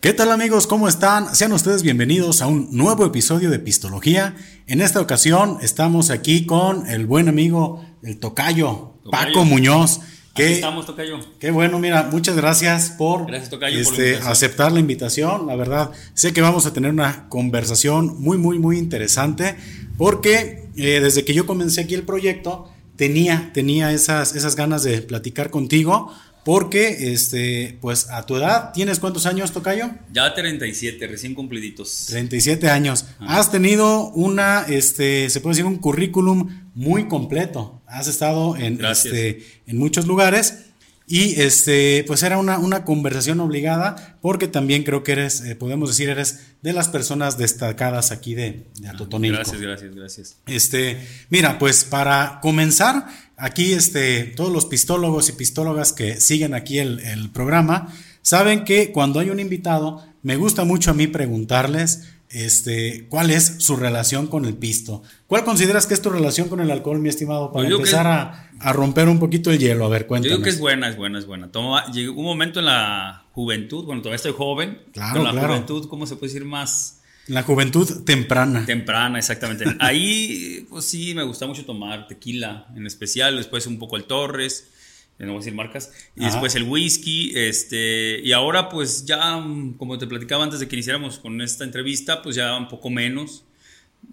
¿Qué tal amigos? ¿Cómo están? Sean ustedes bienvenidos a un nuevo episodio de Pistología. En esta ocasión estamos aquí con el buen amigo, el tocayo, Paco Muñoz. Que, estamos, Tocayo. Qué bueno, mira, muchas gracias por, este, aceptar la invitación. La verdad, sé que vamos a tener una conversación muy, muy, muy interesante porque eh, desde que yo comencé aquí el proyecto, tenía, tenía esas, esas ganas de platicar contigo porque, este, pues a tu edad, ¿tienes cuántos años, Tocayo? Ya 37, recién cumpliditos. 37 años. Has tenido una, este, se puede decir, un currículum muy completo. Has estado en, este, en muchos lugares. Y este, pues era una, una conversación obligada, porque también creo que eres, eh, podemos decir, eres de las personas destacadas aquí de, de Atotonilco. Gracias, gracias, gracias. Este, mira, pues para comenzar, aquí este, todos los pistólogos y pistólogas que siguen aquí el, el programa, saben que cuando hay un invitado, me gusta mucho a mí preguntarles este, ¿cuál es su relación con el pisto? ¿Cuál consideras que es tu relación con el alcohol, mi estimado, para empezar a, romper un poquito el hielo? A ver, cuéntame. Yo digo que es buena, es buena, es buena. llegó un momento en la juventud, bueno, todavía estoy joven, claro, la juventud, ¿cómo se puede decir más? La juventud temprana. Temprana, exactamente. Ahí, pues sí, me gusta mucho tomar tequila, en especial, después un poco el Torres, no voy a decir marcas, y después el whisky, este, y ahora pues ya, como te platicaba antes de que iniciáramos con esta entrevista, pues ya un poco menos,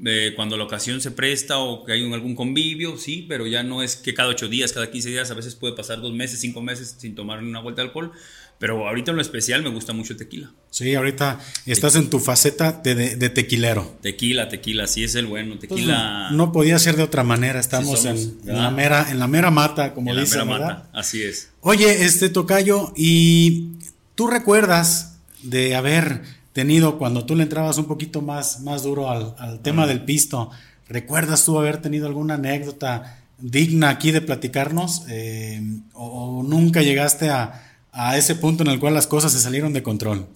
eh, cuando la ocasión se presta o que hay algún convivio, sí, pero ya no es que cada ocho días, cada 15 días, a veces puede pasar dos meses, cinco meses sin tomar una vuelta de alcohol, pero ahorita en lo especial me gusta mucho el tequila. Sí, ahorita estás en tu faceta de, tequilero. Tequila, tequila, sí es el bueno. Pues tequila. no, podía ser de otra manera. Estamos en, la mera, en la mera mata, como en dicen. La mera mata, así es. Oye, este tocayo, ¿y tú recuerdas de haber tenido cuando tú le entrabas un poquito más, más duro al, tema del pisto? ¿Recuerdas tú haber tenido alguna anécdota digna aquí de platicarnos? Eh, o nunca llegaste a a ese punto en el cual las cosas se salieron de control?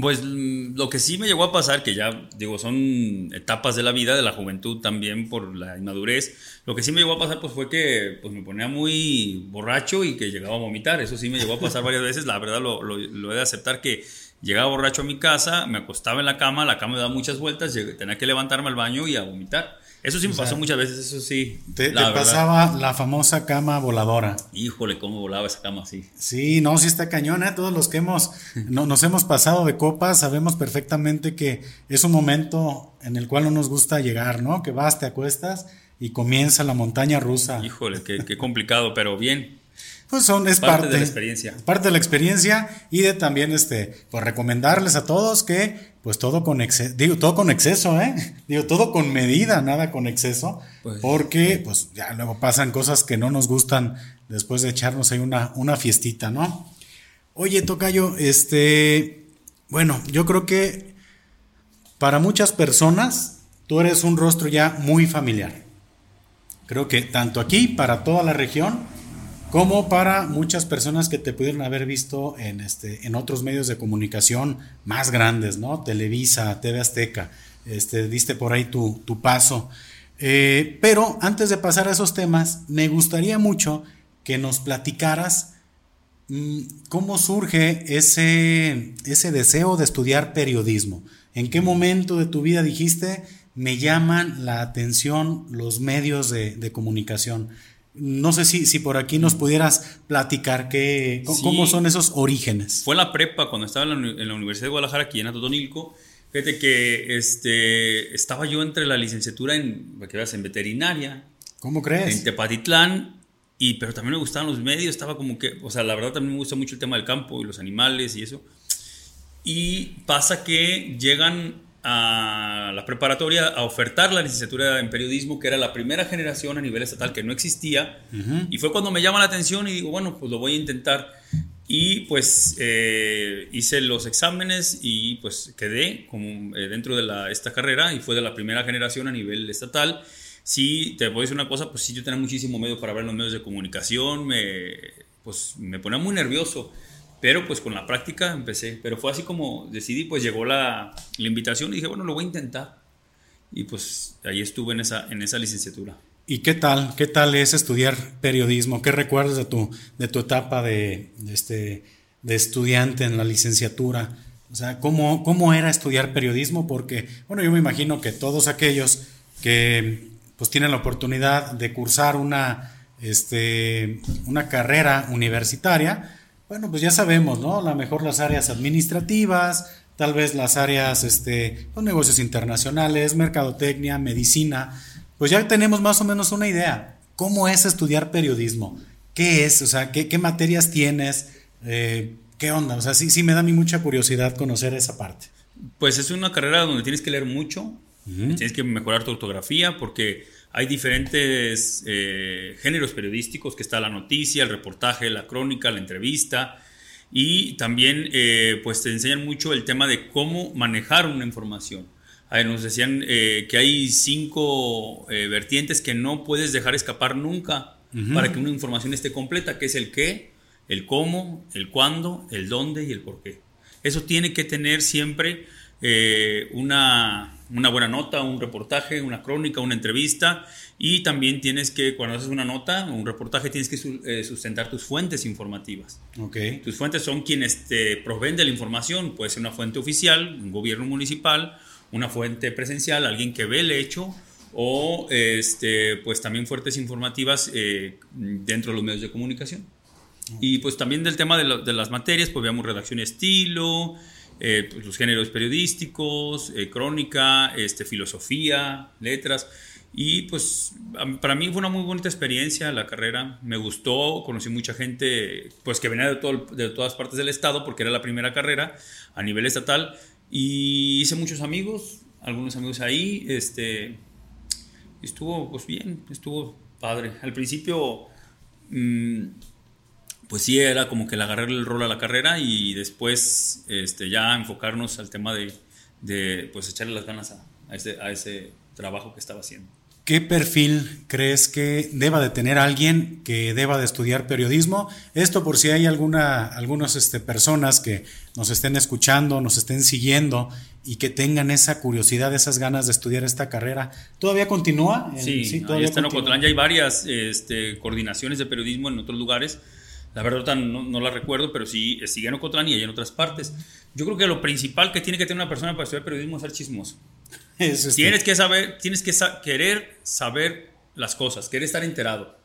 Pues mm, lo que sí me llegó a pasar, que ya digo, son etapas de la vida, de la juventud también por la inmadurez, lo que sí me llegó a pasar pues fue que pues me ponía muy borracho y que llegaba a vomitar, eso sí me llegó a pasar varias veces, la verdad lo, lo he de aceptar que llegaba borracho a mi casa, me acostaba en la cama, la cama me daba muchas vueltas, tenía que levantarme al baño y a vomitar. Eso sí me pasó muchas veces, eso sí. Te, pasaba la famosa cama voladora. Híjole, cómo volaba esa cama, sí. Sí, no, sí está cañón, ¿eh? Todos los que hemos, no, nos hemos pasado de copas sabemos perfectamente que es un momento en el cual no nos gusta llegar, ¿no? Que vas, te acuestas y comienza la montaña rusa. Híjole, qué, qué complicado, pero bien. Pues son, es parte, de la experiencia. Parte de la experiencia y de también este, pues recomendarles a todos que pues todo con exceso, digo, todo con exceso, ¿eh? Digo, todo con medida, nada con exceso, pues, porque pues ya luego pasan cosas que no nos gustan después de echarnos ahí una, una fiestita, ¿no? Oye, Tocayo, este, bueno, yo creo que para muchas personas tú eres un rostro ya muy familiar. Creo que tanto aquí, para toda la región, como para muchas personas que te pudieron haber visto en, este, en otros medios de comunicación más grandes, ¿no? Televisa, TV Azteca, este, diste por ahí tu, paso. Eh, pero antes de pasar a esos temas, me gustaría mucho que nos platicaras mm, cómo surge ese, ese deseo de estudiar periodismo. ¿En qué momento de tu vida dijiste, me llaman la atención los medios de, de comunicación? No sé si, si por aquí nos pudieras platicar qué, cómo son esos orígenes. Fue en la prepa, cuando estaba en la, Universidad de Guadalajara, aquí en Atotonilco. Fíjate que este, estaba yo entre la licenciatura en, en veterinaria. ¿Cómo crees? En Tepatitlán. Y, pero también me gustaban los medios, estaba como que, o sea, la verdad también me gusta mucho el tema del campo y los animales y eso. Y pasa que llegan a la preparatoria a ofertar la licenciatura en periodismo, que era la primera generación a nivel estatal que no existía. Y fue cuando me llama la atención y digo, bueno, pues lo voy a intentar. Y pues eh, hice los exámenes y pues quedé como, eh, dentro de la, esta carrera y fue de la primera generación a nivel estatal. Sí, te voy a decir una cosa, pues sí, yo tenía muchísimo medio para ver los medios de comunicación, me, pues me ponía muy nervioso pero pues con la práctica empecé. Pero fue así como decidí, pues llegó la, la invitación y dije, bueno, lo voy a intentar. Y pues ahí estuve en esa, en esa licenciatura. ¿Y qué tal? ¿Qué tal es estudiar periodismo? ¿Qué recuerdas de tu, de tu etapa de, este, de estudiante en la licenciatura? O sea, ¿cómo, cómo era estudiar periodismo? Porque, bueno, yo me imagino que todos aquellos que pues tienen la oportunidad de cursar una, este, una carrera universitaria, bueno, pues ya sabemos, ¿no? A lo mejor las áreas administrativas, tal vez las áreas, este, los negocios internacionales, mercadotecnia, medicina, pues ya tenemos más o menos una idea. ¿Cómo es estudiar periodismo? ¿Qué es? O sea, ¿qué, materias tienes? Eh, ¿Qué onda? O sea, sí, sí me da a mí mucha curiosidad conocer esa parte. Pues es una carrera donde tienes que leer mucho, tienes que mejorar tu ortografía porque hay diferentes eh, géneros periodísticos, que está la noticia, el reportaje, la crónica, la entrevista, y también eh, pues te enseñan mucho el tema de cómo manejar una información. nos decían eh, que hay cinco vertientes que no puedes dejar escapar nunca para que una información esté completa, que es el qué, el cómo, el cuándo, el dónde y el por qué. Eso tiene que tener siempre eh, una, buena nota, un reportaje, una crónica, una entrevista y también tienes que, cuando haces una nota o un reportaje, tienes que eh, sustentar tus fuentes informativas. Okay. Tus fuentes son quienes te proveen de la información, puede ser una fuente oficial, un gobierno municipal, una fuente presencial, alguien que ve el hecho o este, pues también fuentes informativas eh, dentro de los medios de comunicación. Y pues también del tema de, las materias, pues veamos redacción y estilo, eh, pues, los géneros periodísticos, eh, crónica, este, filosofía, letras. Y pues para mí fue una muy bonita experiencia la carrera, me gustó, conocí mucha gente pues que venía de, todo, de todas partes del estado porque era la primera carrera a nivel estatal y hice muchos amigos, algunos amigos ahí, este, estuvo pues bien, estuvo padre. Al principio... Mmm, pues sí era como que le agarrarle el rol a la carrera y después este, ya enfocarnos al tema de, de pues echarle las ganas a, a, ese, a ese trabajo que estaba haciendo. ¿Qué perfil crees que deba de tener alguien que deba de estudiar periodismo? Esto por si hay alguna, algunas este, personas que nos estén escuchando, nos estén siguiendo y que tengan esa curiosidad, esas ganas de estudiar esta carrera. ¿Todavía continúa? Sí, sí todavía está en Ocotlán. Ya hay varias este, coordinaciones de periodismo en otros lugares la verdad no, no la recuerdo, pero sí sigue en Ocotlán y hay en otras partes. Yo creo que lo principal que tiene que tener una persona para estudiar periodismo es ser chismoso. Tienes que saber, tienes que querer saber las cosas, querer estar enterado.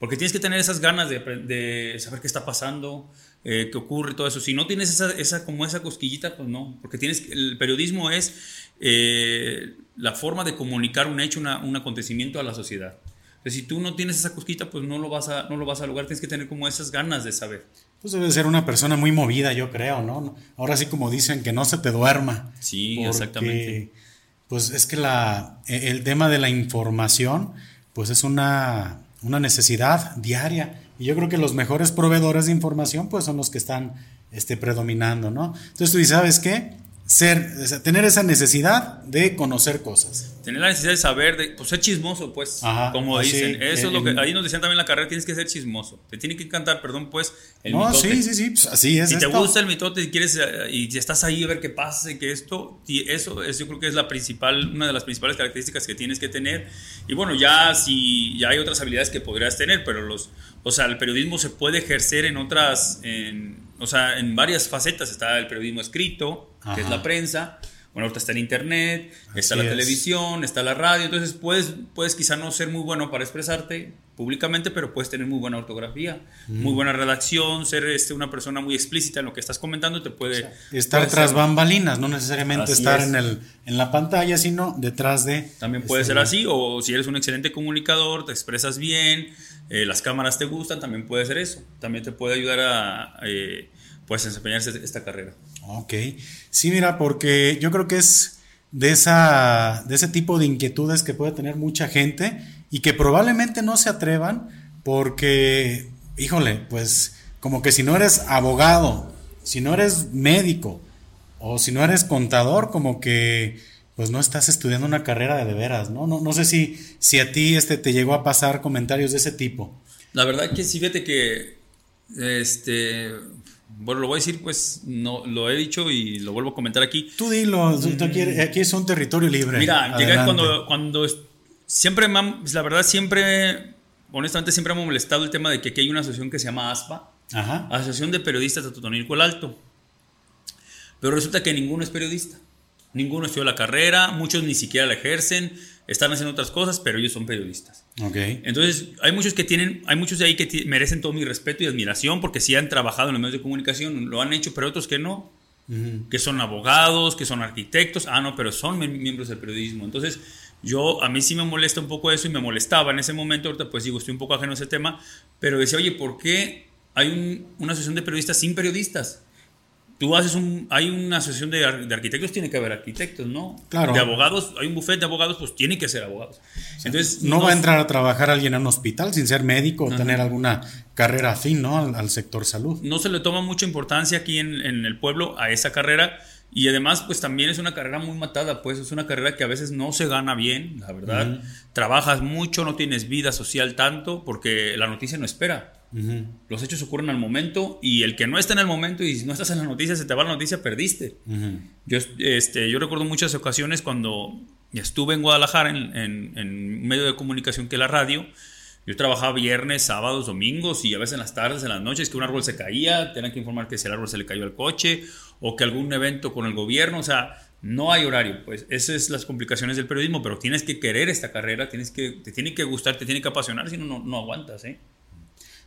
Porque tienes que tener esas ganas de, de saber qué está pasando, eh, qué ocurre, todo eso. Si no tienes esa, esa, como esa cosquillita, pues no. Porque tienes, el periodismo es eh, la forma de comunicar un hecho, una, un acontecimiento a la sociedad si tú no tienes esa cosquita, pues no lo vas a, no lo vas a lograr. Tienes que tener como esas ganas de saber. Pues debe ser una persona muy movida, yo creo, ¿no? Ahora sí, como dicen, que no se te duerma. Sí, exactamente. Pues es que la, e, el tema de la información, pues es una, una necesidad diaria. Y yo creo que los mejores proveedores de información, pues son los que están este, predominando, ¿no? Entonces tú dices, ¿sabes qué? Ser, tener esa necesidad de conocer cosas. Tener la necesidad de saber, de, pues ser chismoso, pues, como dicen. Eso es lo que, ahí nos decían también en la carrera, tienes que ser chismoso. Te tiene que encantar, perdón, pues, el no, sí, sí, sí, pues así es. Si te gusta el mitote y quieres, eh, y estás ahí a ver qué pasa y que esto, y eso es, yo creo que es la principal, una de las principales características que tienes que tener. Y bueno, ya si, ya hay otras habilidades que podrías tener, pero los, o sea, el periodismo se puede ejercer en otras, en, o sea, en varias facetas. Está el periodismo escrito, que es la prensa. Bueno, ahorita está en internet, está la televisión, está la radio. Entonces puedes, puedes quizá no ser muy bueno para expresarte públicamente, pero puedes tener muy buena ortografía, muy buena redacción, ser este, una persona muy explícita en lo que estás comentando. Te puede. estar tras bambalinas, no necesariamente estar en, el, en la pantalla, sino detrás de. También puede este, ser así, o si eres un excelente comunicador, te expresas bien, eh, las cámaras te gustan, también puede ser eso. También te puede ayudar a. Eh, pues desempeñarse esta carrera. Ok, sí, mira, porque yo creo que es de, esa, de ese tipo de inquietudes que puede tener mucha gente y que probablemente no se atrevan porque, híjole, pues como que si no eres abogado, si no eres médico o si no eres contador, como que pues no estás estudiando una carrera de, de veras, ¿no? ¿no? No sé si, si a ti este, te llegó a pasar comentarios de ese tipo. La verdad que sí, fíjate que este bueno, lo voy a decir, pues no lo he dicho y lo vuelvo a comentar aquí. Tú dilo, aquí, es un territorio libre. Mira, llegué cuando, cuando siempre, la verdad, siempre, honestamente, siempre me ha molestado el tema de que aquí hay una asociación que se llama ASPA, Asociación de Periodistas de Totonilco el Alto. Pero resulta que ninguno es periodista. Ninguno estudió la carrera, muchos ni siquiera la ejercen, están haciendo otras cosas, pero ellos son periodistas. Okay. Entonces, hay muchos que tienen, hay muchos de ahí que merecen todo mi respeto y admiración porque sí han trabajado en los medios de comunicación, lo han hecho, pero otros que no, que son abogados, que son arquitectos, ah, no, pero son miembros del periodismo. Entonces, yo, a mí sí me molesta un poco eso y me molestaba en ese momento, ahorita pues digo, estoy un poco ajeno a ese tema, pero decía, oye, ¿por qué hay una asociación de periodistas sin periodistas? Tú haces un, hay una asociación de, arquitectos, tiene que haber arquitectos, ¿no? Claro. De abogados, hay un buffet de abogados, pues tiene que ser abogados. Entonces, no, va a entrar a trabajar alguien en un hospital sin ser médico o tener alguna carrera afín, ¿no? Al, sector salud. No se le toma mucha importancia aquí en, en, el pueblo a esa carrera y además, pues también es una carrera muy matada, pues es una carrera que a veces no se gana bien, la verdad. Trabajas mucho, no tienes vida social tanto porque la noticia no espera. Los hechos ocurren al momento y el que no está en el momento y si no estás en la noticia, se te va la noticia, perdiste. yo, este, yo recuerdo muchas ocasiones cuando estuve en Guadalajara en, en, un medio de comunicación que la radio. Yo trabajaba viernes, sábados, domingos y a veces en las tardes, en las noches, que un árbol se caía, tenían que informar que si el árbol se le cayó al coche o que algún evento con el gobierno, o sea, no hay horario, pues esas son las complicaciones del periodismo, pero tienes que querer esta carrera, tienes que, te tiene que gustar, te tiene que apasionar, si no, no, no aguantas, ¿eh?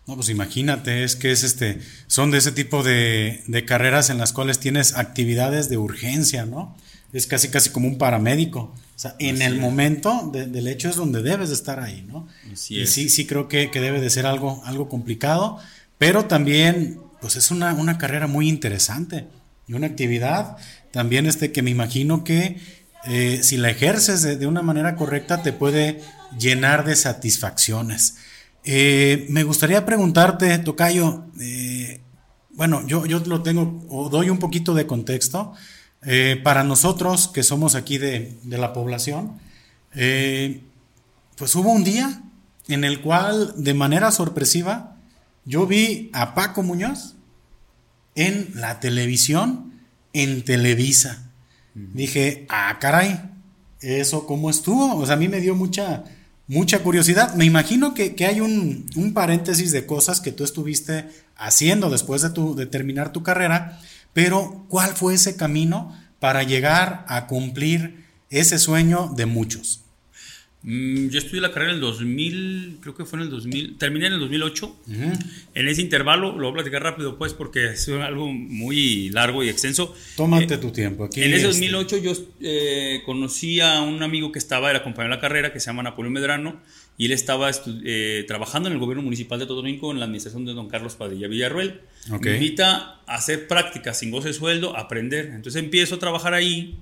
No, pues imagínate, es que es este, son de ese tipo de, carreras en las cuales tienes actividades de urgencia, ¿no? Es casi casi como un paramédico. O sea, en el momento del hecho es donde debes de estar ahí, ¿no? y sí, sí creo que, debe de ser algo, algo complicado, pero también, pues es una, una carrera muy interesante y una actividad también este que me imagino que eh, si la ejerces de, de, una manera correcta te puede llenar de satisfacciones. Eh, me gustaría preguntarte, Tocayo, eh, bueno, yo, yo lo tengo, o doy un poquito de contexto. Eh, para nosotros que somos aquí de, la población, pues hubo un día en el cual, de manera sorpresiva, yo vi a Paco Muñoz en la televisión, en Televisa. Dije, ah, caray, ¿eso cómo estuvo? O sea, a mí me dio mucha, mucha curiosidad. Me imagino que, hay un, paréntesis de cosas que tú estuviste haciendo después de, tu, de terminar tu carrera, pero ¿cuál fue ese camino para llegar a cumplir ese sueño de muchos? Mm, yo estudié la carrera en el 2000, creo que fue en el 2000, terminé en el 2008. En ese intervalo, lo voy a platicar rápido pues porque es algo muy largo y extenso. Tómate eh, tu tiempo. Aquí en ese 2008 este. yo eh, conocí a un amigo que estaba, era compañero de la carrera, que se llama Napoleón Medrano, y él estaba eh, trabajando en el gobierno municipal de Totonilco en la administración de don Carlos Padilla Villarruel. Me invita a hacer prácticas sin goce de sueldo, a aprender. Entonces empiezo a trabajar ahí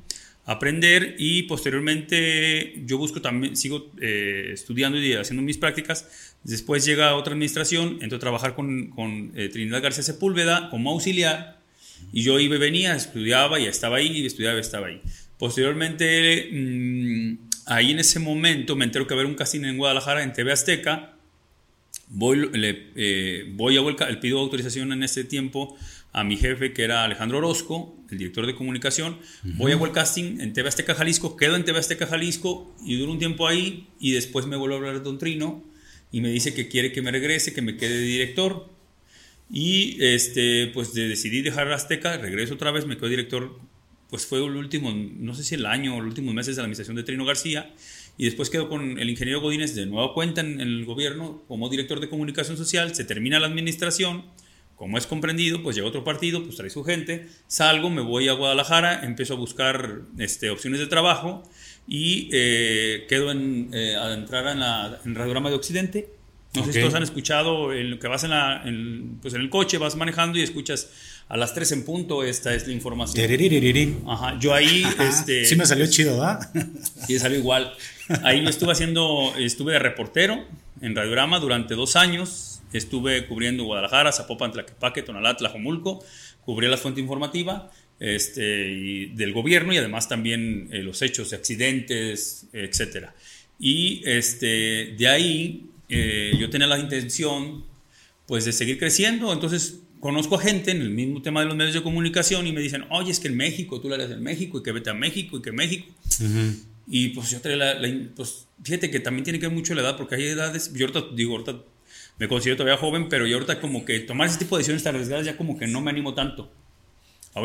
aprender y posteriormente yo busco también, sigo eh, estudiando y haciendo mis prácticas. Después llega otra administración, entro a trabajar con, con eh, Trinidad García Sepúlveda como auxiliar y yo iba y venía, estudiaba y estaba ahí, y estudiaba y estaba ahí. Posteriormente, mm, ahí en ese momento me entero que haber un casino en Guadalajara, en TV Azteca. Voy, le, eh, voy a vuelta, le pido autorización en ese tiempo a mi jefe, que era Alejandro Orozco, el director de comunicación. Voy a el casting en TV Azteca Jalisco, quedo en TV Azteca Jalisco y duro un tiempo ahí y después me vuelve a hablar de Don Trino y me dice que quiere que me regrese, que me quede de director. Y este, pues decidí dejar Azteca, regreso otra vez, me quedo director, pues fue el último, no sé si el año o los últimos meses de la administración de Trino García. Y después quedo con el ingeniero Godínez de nueva cuenta en el gobierno como director de comunicación social, se termina la administración como es comprendido, pues llega otro partido, pues trae su gente, salgo, me voy a Guadalajara, empiezo a buscar este, opciones de trabajo y eh, quedo en, eh, a entrar en, la, en de Occidente. No sé si todos han escuchado en lo que vas en, la, pues en el coche, vas manejando y escuchas a las 3 en punto, esta es la información. Ajá, yo ahí... Este, sí me salió chido, ¿verdad? sí, salió igual. Ahí yo estuve haciendo, estuve de reportero en Radiograma durante dos años, Estuve cubriendo Guadalajara, Zapopan, Tlaquepaque, Tonalá, Tlajomulco, cubría la fuente informativa este, del gobierno y además también eh, los hechos de accidentes, etc. Y este, de ahí eh, yo tenía la intención pues de seguir creciendo, entonces conozco a gente en el mismo tema de los medios de comunicación y me dicen, oye, es que en México, tú la eres en México y que vete a México y que México. Y pues yo traía la, pues fíjate que también tiene que ver mucho la edad, porque hay edades, yo ahorita digo, ahorita me considero todavía joven, pero yo ahorita como que tomar ese tipo de decisiones tan arriesgadas ya como que no me animo tanto.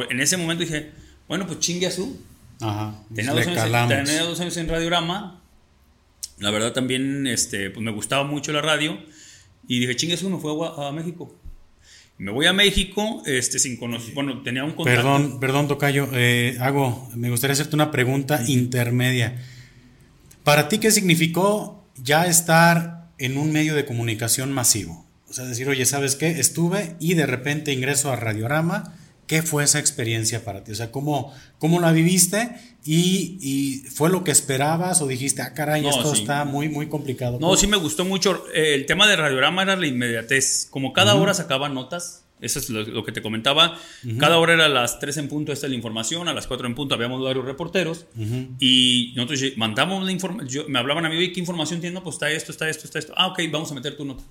En ese momento dije, bueno, pues chingue a su. Ajá. Tenía dos, años, tenía dos, años, en Radiorama. La verdad también este, pues me gustaba mucho la radio. Y dije, chingue su, me fui a, a México. Me voy a México, este, sin conocer, bueno, tenía un contacto. Perdón, perdón, Tocayo, eh, hago, me gustaría hacerte una pregunta intermedia. ¿Para ti qué significó ya estar en un medio de comunicación masivo? O sea, decir, oye, ¿sabes qué? Estuve y de repente ingreso a Radiorama. ¿Qué fue esa experiencia para ti? O sea, ¿cómo, cómo la viviste? Y, fue lo que esperabas o dijiste, ah, caray, esto está muy, muy complicado? No, sí me gustó mucho. El tema de Radiorama era la inmediatez. Como cada hora sacaban notas, eso es lo, que te comentaba. Cada hora era a las 3 en punto, esta es la información. A las 4 en punto habíamos varios reporteros. Y nosotros mandamos la información. Me hablaban a mí, ¿qué información tiene? pues está esto, está esto, está esto. Ah, ok, vamos a meter tu nota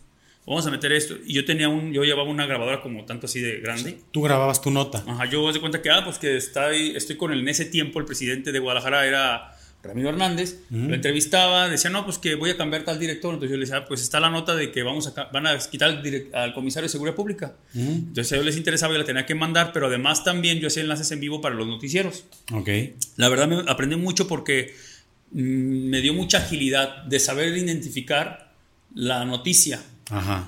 vamos a meter esto. Y yo tenía un, yo llevaba una grabadora como tanto así de grande. Tú grababas tu nota. Ajá, yo me de cuenta que, ah, pues que está estoy con el, en ese tiempo, el presidente de Guadalajara era Ramiro Hernández, lo entrevistaba, decía, no, pues que voy a cambiar tal director. Entonces yo le decía, ah, pues está la nota de que vamos a, van a quitar al, comisario de Seguridad Pública. Entonces a ellos les interesaba, yo la tenía que mandar, pero además también yo hacía enlaces en vivo para los noticieros. Ok. La verdad me aprendí mucho porque mm, me dio mucha agilidad de saber identificar la noticia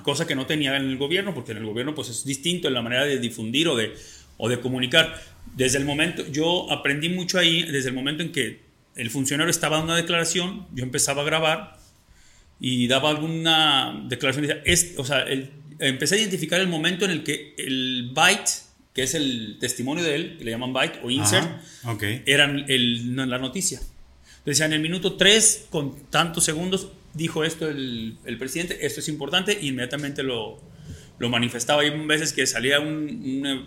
Cosa que no tenía en el gobierno, porque en el gobierno pues es distinto en la manera de difundir o de, o de comunicar. Desde el momento, yo aprendí mucho ahí, desde el momento en que el funcionario estaba dando una declaración, yo empezaba a grabar y daba alguna declaración. Es, o sea, empecé a identificar el momento en el que el byte, que es el testimonio de él, que le llaman byte o insert, eran el, la noticia. Decían, en el minuto 3, con tantos segundos, dijo esto el, el presidente, esto es importante, e inmediatamente lo, lo manifestaba. Hay veces que salía una,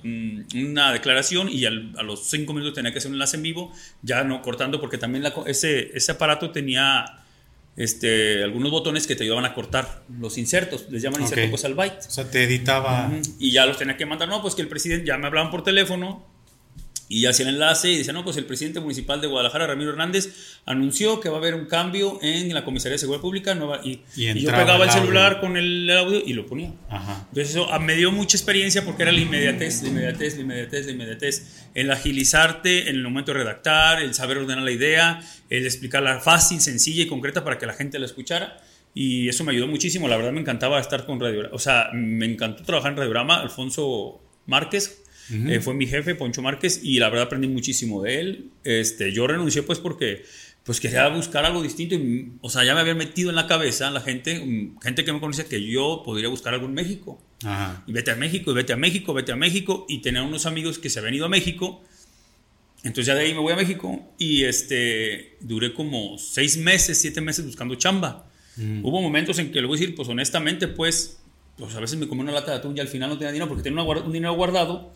una, declaración y a los cinco minutos tenía que hacer un enlace en vivo, ya no cortando, porque también ese, ese aparato tenía este, algunos botones que te ayudaban a cortar los insertos, les llaman insertos al byte. O sea, te editaba. Y ya los tenía que mandar, no, pues que el presidente ya me hablaban por teléfono, y hacía el enlace y decía, no, pues el presidente municipal de Guadalajara, Ramiro Hernández, anunció que va a haber un cambio en la Comisaría de Seguridad Pública. Nueva, y, yo pegaba el, celular con el, audio y lo ponía. Entonces eso ah, me dio mucha experiencia porque era la inmediatez, la inmediatez, la inmediatez, la inmediatez. El agilizarte en el momento de redactar, el saber ordenar la idea, el explicarla fácil, sencilla y concreta para que la gente la escuchara. Y eso me ayudó muchísimo. La verdad me encantaba estar con Radio O sea, me encantó trabajar en Radiorama. Alfonso Márquez eh, fue mi jefe, Poncho Márquez, y la verdad aprendí muchísimo de él. Este, yo renuncié pues porque pues quería buscar algo distinto. Y, o sea, ya me había metido en la cabeza la gente, mm, gente que me conocía, que yo podría buscar algo en México. Y vete a México, y vete a México, vete a México. Y tenía unos amigos que se habían ido a México. Entonces ya de ahí me voy a México y este, duré como seis meses, siete meses buscando chamba. Hubo momentos en que, le voy a decir, pues honestamente, pues pues a veces me comí una lata de atún y al final no tenía dinero porque tenía un dinero guardado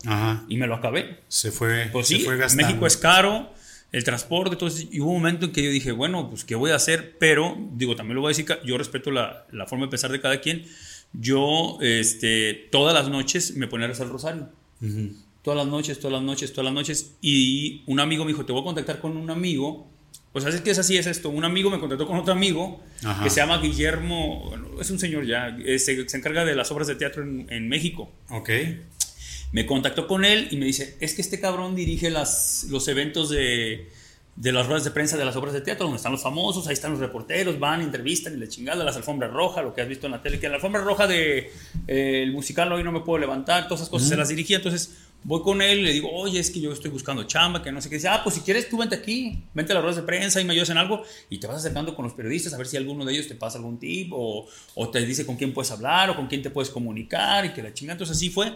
y me lo acabé. Se fue, pues sí, México es caro, el transporte, entonces y hubo un momento en que yo dije, bueno, pues ¿qué voy a hacer? Pero, digo, también lo voy a decir, yo respeto la, la forma de pensar de cada quien. Yo, este, todas las noches me ponía a rezar el rosario. Todas las noches, todas las noches, todas las noches. Y un amigo me dijo, te voy a contactar con un amigo pues así que es así, es esto. Un amigo me contactó con otro amigo que se llama Guillermo, es un señor ya, se, se, encarga de las obras de teatro en, México. Ok. Me contactó con él y me dice, es que este cabrón dirige las, los eventos de, de las ruedas de prensa de las obras de teatro, donde están los famosos, ahí están los reporteros, van, entrevistan y la chingada, las alfombras rojas, lo que has visto en la tele, que la alfombra roja de eh, el musical hoy no me puedo levantar, todas esas cosas se las dirigía, entonces Voy con él y le digo, oye, es que yo estoy buscando chamba, que no sé qué. Dice, ah, pues si quieres tú vente aquí, vente a las ruedas de prensa y me ayudas en algo y te vas acercando con los periodistas a ver si alguno de ellos te pasa algún tip o, o te dice con quién puedes hablar o con quién te puedes comunicar y que la chingada. Entonces así fue.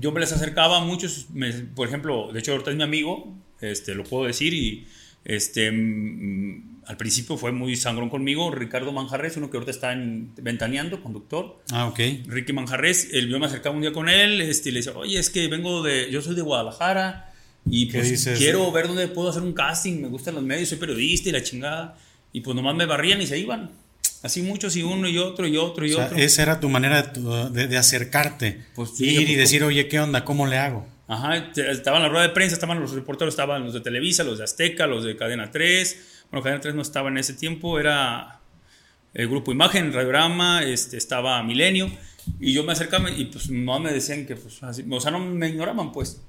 Yo me les acercaba a muchos, por ejemplo, de hecho ahorita es mi amigo, este, lo puedo decir y este, mm, al principio fue muy sangrón conmigo. Ricardo Manjarres, uno que ahorita está en, ventaneando, conductor. Ah, ok. Ricky Manjarres, él, yo me acercaba un día con él este, y le decía, oye, es que vengo de, yo soy de Guadalajara y pues quiero ver dónde puedo hacer un casting, me gustan los medios, soy periodista y la chingada. Y pues nomás me barrían y se iban. Así muchos y uno y otro y otro y otro. Esa era tu manera de, de, acercarte. Pues, ir y decir, oye, ¿qué onda? ¿Cómo le hago? Ajá, estaban la rueda de prensa, estaban los reporteros, estaban los de Televisa, los de Azteca, los de Cadena 3. Bueno, Cadena 3 no estaba en ese tiempo, era el grupo Imagen, Radiograma, este, estaba Milenio. Y yo me acercaba y pues no me decían que, pues, así, o sea, no me ignoraban, pues.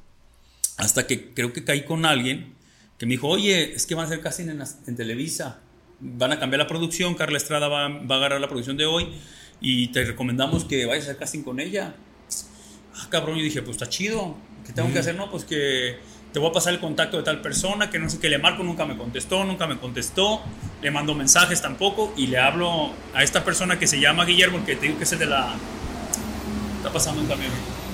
Hasta que creo que caí con alguien que me dijo, oye, es que van a hacer casting en, en Televisa. Van a cambiar la producción, Carla Estrada va, va, a agarrar la producción de hoy y te recomendamos que vayas a hacer casting con ella. Ah, cabrón, yo dije, pues está chido. ¿Qué tengo que hacer? No, pues que te voy a pasar el contacto de tal persona, que no sé qué le marco, nunca me contestó, nunca me contestó, le mando mensajes tampoco y le hablo a esta persona que se llama Guillermo, que te digo que es el de la... Está pasando un camión.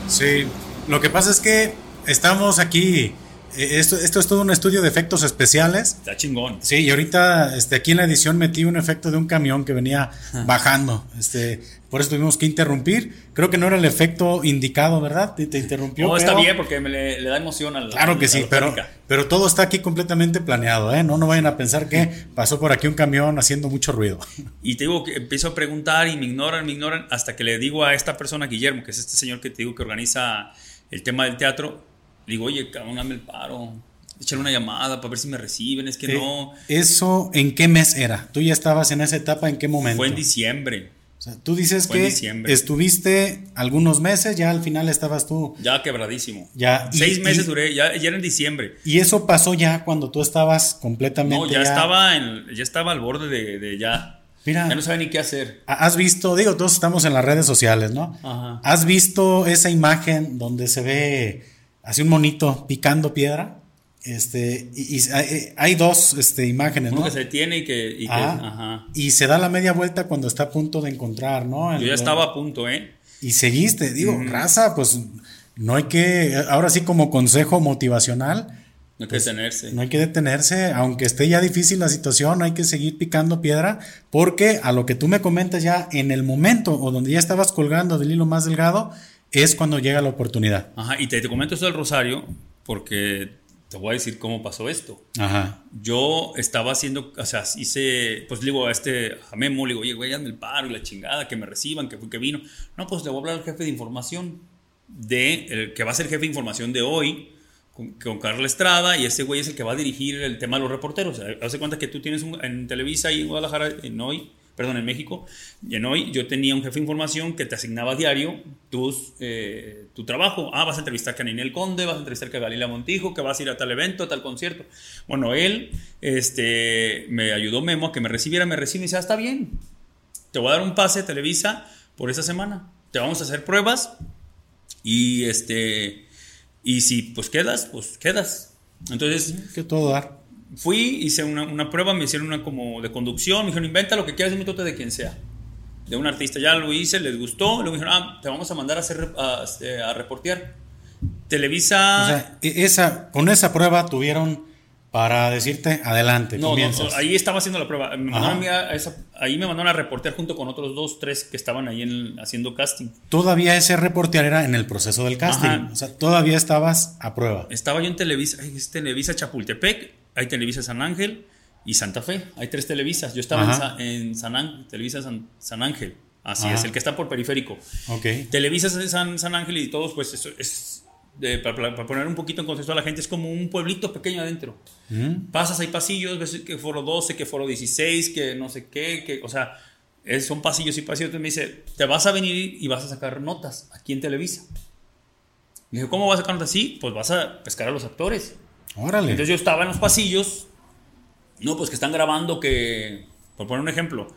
Sí, lo que pasa es que estamos aquí esto, esto es todo un estudio de efectos especiales. Está chingón. Sí, y ahorita este, aquí en la edición metí un efecto de un camión que venía bajando. Este, por eso tuvimos que interrumpir. Creo que no era el efecto indicado, ¿verdad? Te, interrumpió. No, está bien porque me le, da emoción al. Claro que sí, pero, pero todo está aquí completamente planeado, ¿eh? No, no vayan a pensar que pasó por aquí un camión haciendo mucho ruido. Y te digo que empiezo a preguntar y me ignoran, me ignoran, hasta que le digo a esta persona, Guillermo, que es este señor que te digo que organiza el tema del teatro, digo, oye, cabrón, dame el paro. Échale una llamada para ver si me reciben, es que no. ¿Eso en qué mes era? ¿Tú ya estabas en esa etapa? ¿En qué momento? Fue en diciembre. O sea, tú dices que estuviste algunos meses, ya al final estabas tú. Ya quebradísimo. Ya. Seis meses duré, ya, ya, era en diciembre. ¿Y eso pasó ya cuando tú estabas completamente.? No, ya, Estaba, en, ya estaba al borde de, de ya. Mira. Ya no sabía ni qué hacer. Has visto, digo, todos estamos en las redes sociales, ¿no? Ajá. ¿Has visto esa imagen donde se ve así un monito picando piedra. Este, y, hay, dos este, imágenes, ¿no? que se detiene y que. Y, ajá. y se da la media vuelta cuando está a punto de encontrar, ¿no? Yo ya estaba a punto, ¿eh? Y seguiste, digo, raza, pues no hay que. Ahora sí, como consejo motivacional. No hay que pues, detenerse. No hay que detenerse, aunque esté ya difícil la situación, hay que seguir picando piedra, porque a lo que tú me comentas ya, en el momento o donde ya estabas colgando del hilo más delgado, es cuando llega la oportunidad. Ajá, y te, comento esto del Rosario porque te voy a decir cómo pasó esto. Ajá. Yo estaba haciendo, o sea, hice, pues digo a este, a Memo, le digo, oye, güey, hazme el paro y la chingada, que me reciban, que fue que vino. No, pues le voy a hablar al jefe de información, de, el, que va a ser jefe de información de hoy, con, con Carla Estrada, y ese güey es el que va a dirigir el tema de los reporteros. O sea, hace cuenta que tú tienes un, en Televisa y en Guadalajara, en hoy, perdón, en México, y en hoy yo tenía un jefe de información que te asignaba a diario tus, eh, tu trabajo. Ah, vas a entrevistar a Ninel Conde, vas a entrevistar a Galila Montijo, que vas a ir a tal evento, a tal concierto. Bueno, él este, me ayudó Memo a que me recibiera, me recibe y dice, ah, está bien, te voy a dar un pase Televisa por esa semana. Te vamos a hacer pruebas y este y si pues quedas, pues quedas. Entonces, que todo dar fui, hice una, una, prueba, me hicieron una como de conducción, me dijeron, inventa lo que quieras, un de quien sea. De un artista, ya lo hice, les gustó, luego me dijeron, ah, te vamos a mandar a, hacer, a, este, a reportear. Televisa... O sea, e, esa, con esa prueba tuvieron para decirte, adelante, no, no, ahí estaba haciendo la prueba. Me a esa, ahí me mandaron a reportear junto con otros dos, tres que estaban ahí haciendo casting. Todavía ese reportear era en el proceso del casting. O sea, todavía estabas a prueba. Estaba yo en Televisa, es Televisa Chapultepec hay Televisa San Ángel y Santa Fe. Hay tres televisas. Yo estaba en, San, Ángel, Televisa San, Ángel. Así es, el que está por periférico. Okay. Televisa San, San Ángel y todos, pues eso es. para, poner un poquito en contexto a la gente, es como un pueblito pequeño adentro. Mm. Pasas, hay pasillos, ves que foro 12, que foro 16, que no sé qué, que, o sea, son pasillos y pasillos. Entonces me dice, te vas a venir y vas a sacar notas aquí en Televisa. Me dijo, ¿cómo vas a sacar notas? Sí, pues vas a pescar a los actores. Entonces yo estaba en los pasillos, no, pues que están grabando que, por poner un ejemplo,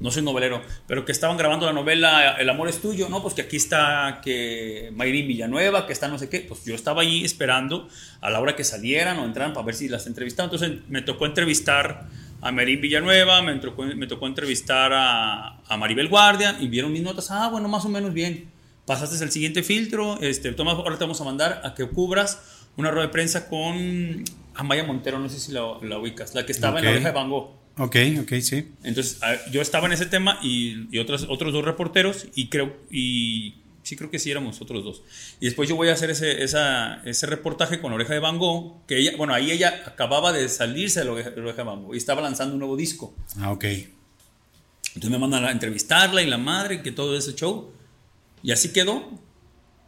no soy novelero, pero que estaban grabando la novela El amor es tuyo, no, pues que aquí está que Mayrín Villanueva, que está no sé qué, pues yo estaba ahí esperando a la hora que salieran o entraran para ver si las entrevistaban. Entonces me tocó entrevistar a Mayrín Villanueva, me tocó, me tocó entrevistar a, a, Maribel Guardia y vieron mis notas, ah, bueno, más o menos bien. Pasaste el siguiente filtro, este, toma, ahora te vamos a mandar a que cubras una rueda de prensa con Amaya Montero, no sé si la, la ubicas, la que estaba en la oreja de Van Gogh. Ok, ok, sí. Entonces, yo estaba en ese tema y, y otros, otros dos reporteros y creo, y sí creo que sí éramos otros dos. Y después yo voy a hacer ese, esa, ese reportaje con oreja de Van Gogh, que ella, bueno, ahí ella acababa de salirse de la oreja, de Van Gogh y estaba lanzando un nuevo disco. Ah, ok. Entonces me mandan a entrevistarla y la madre, que todo ese show. Y así quedó.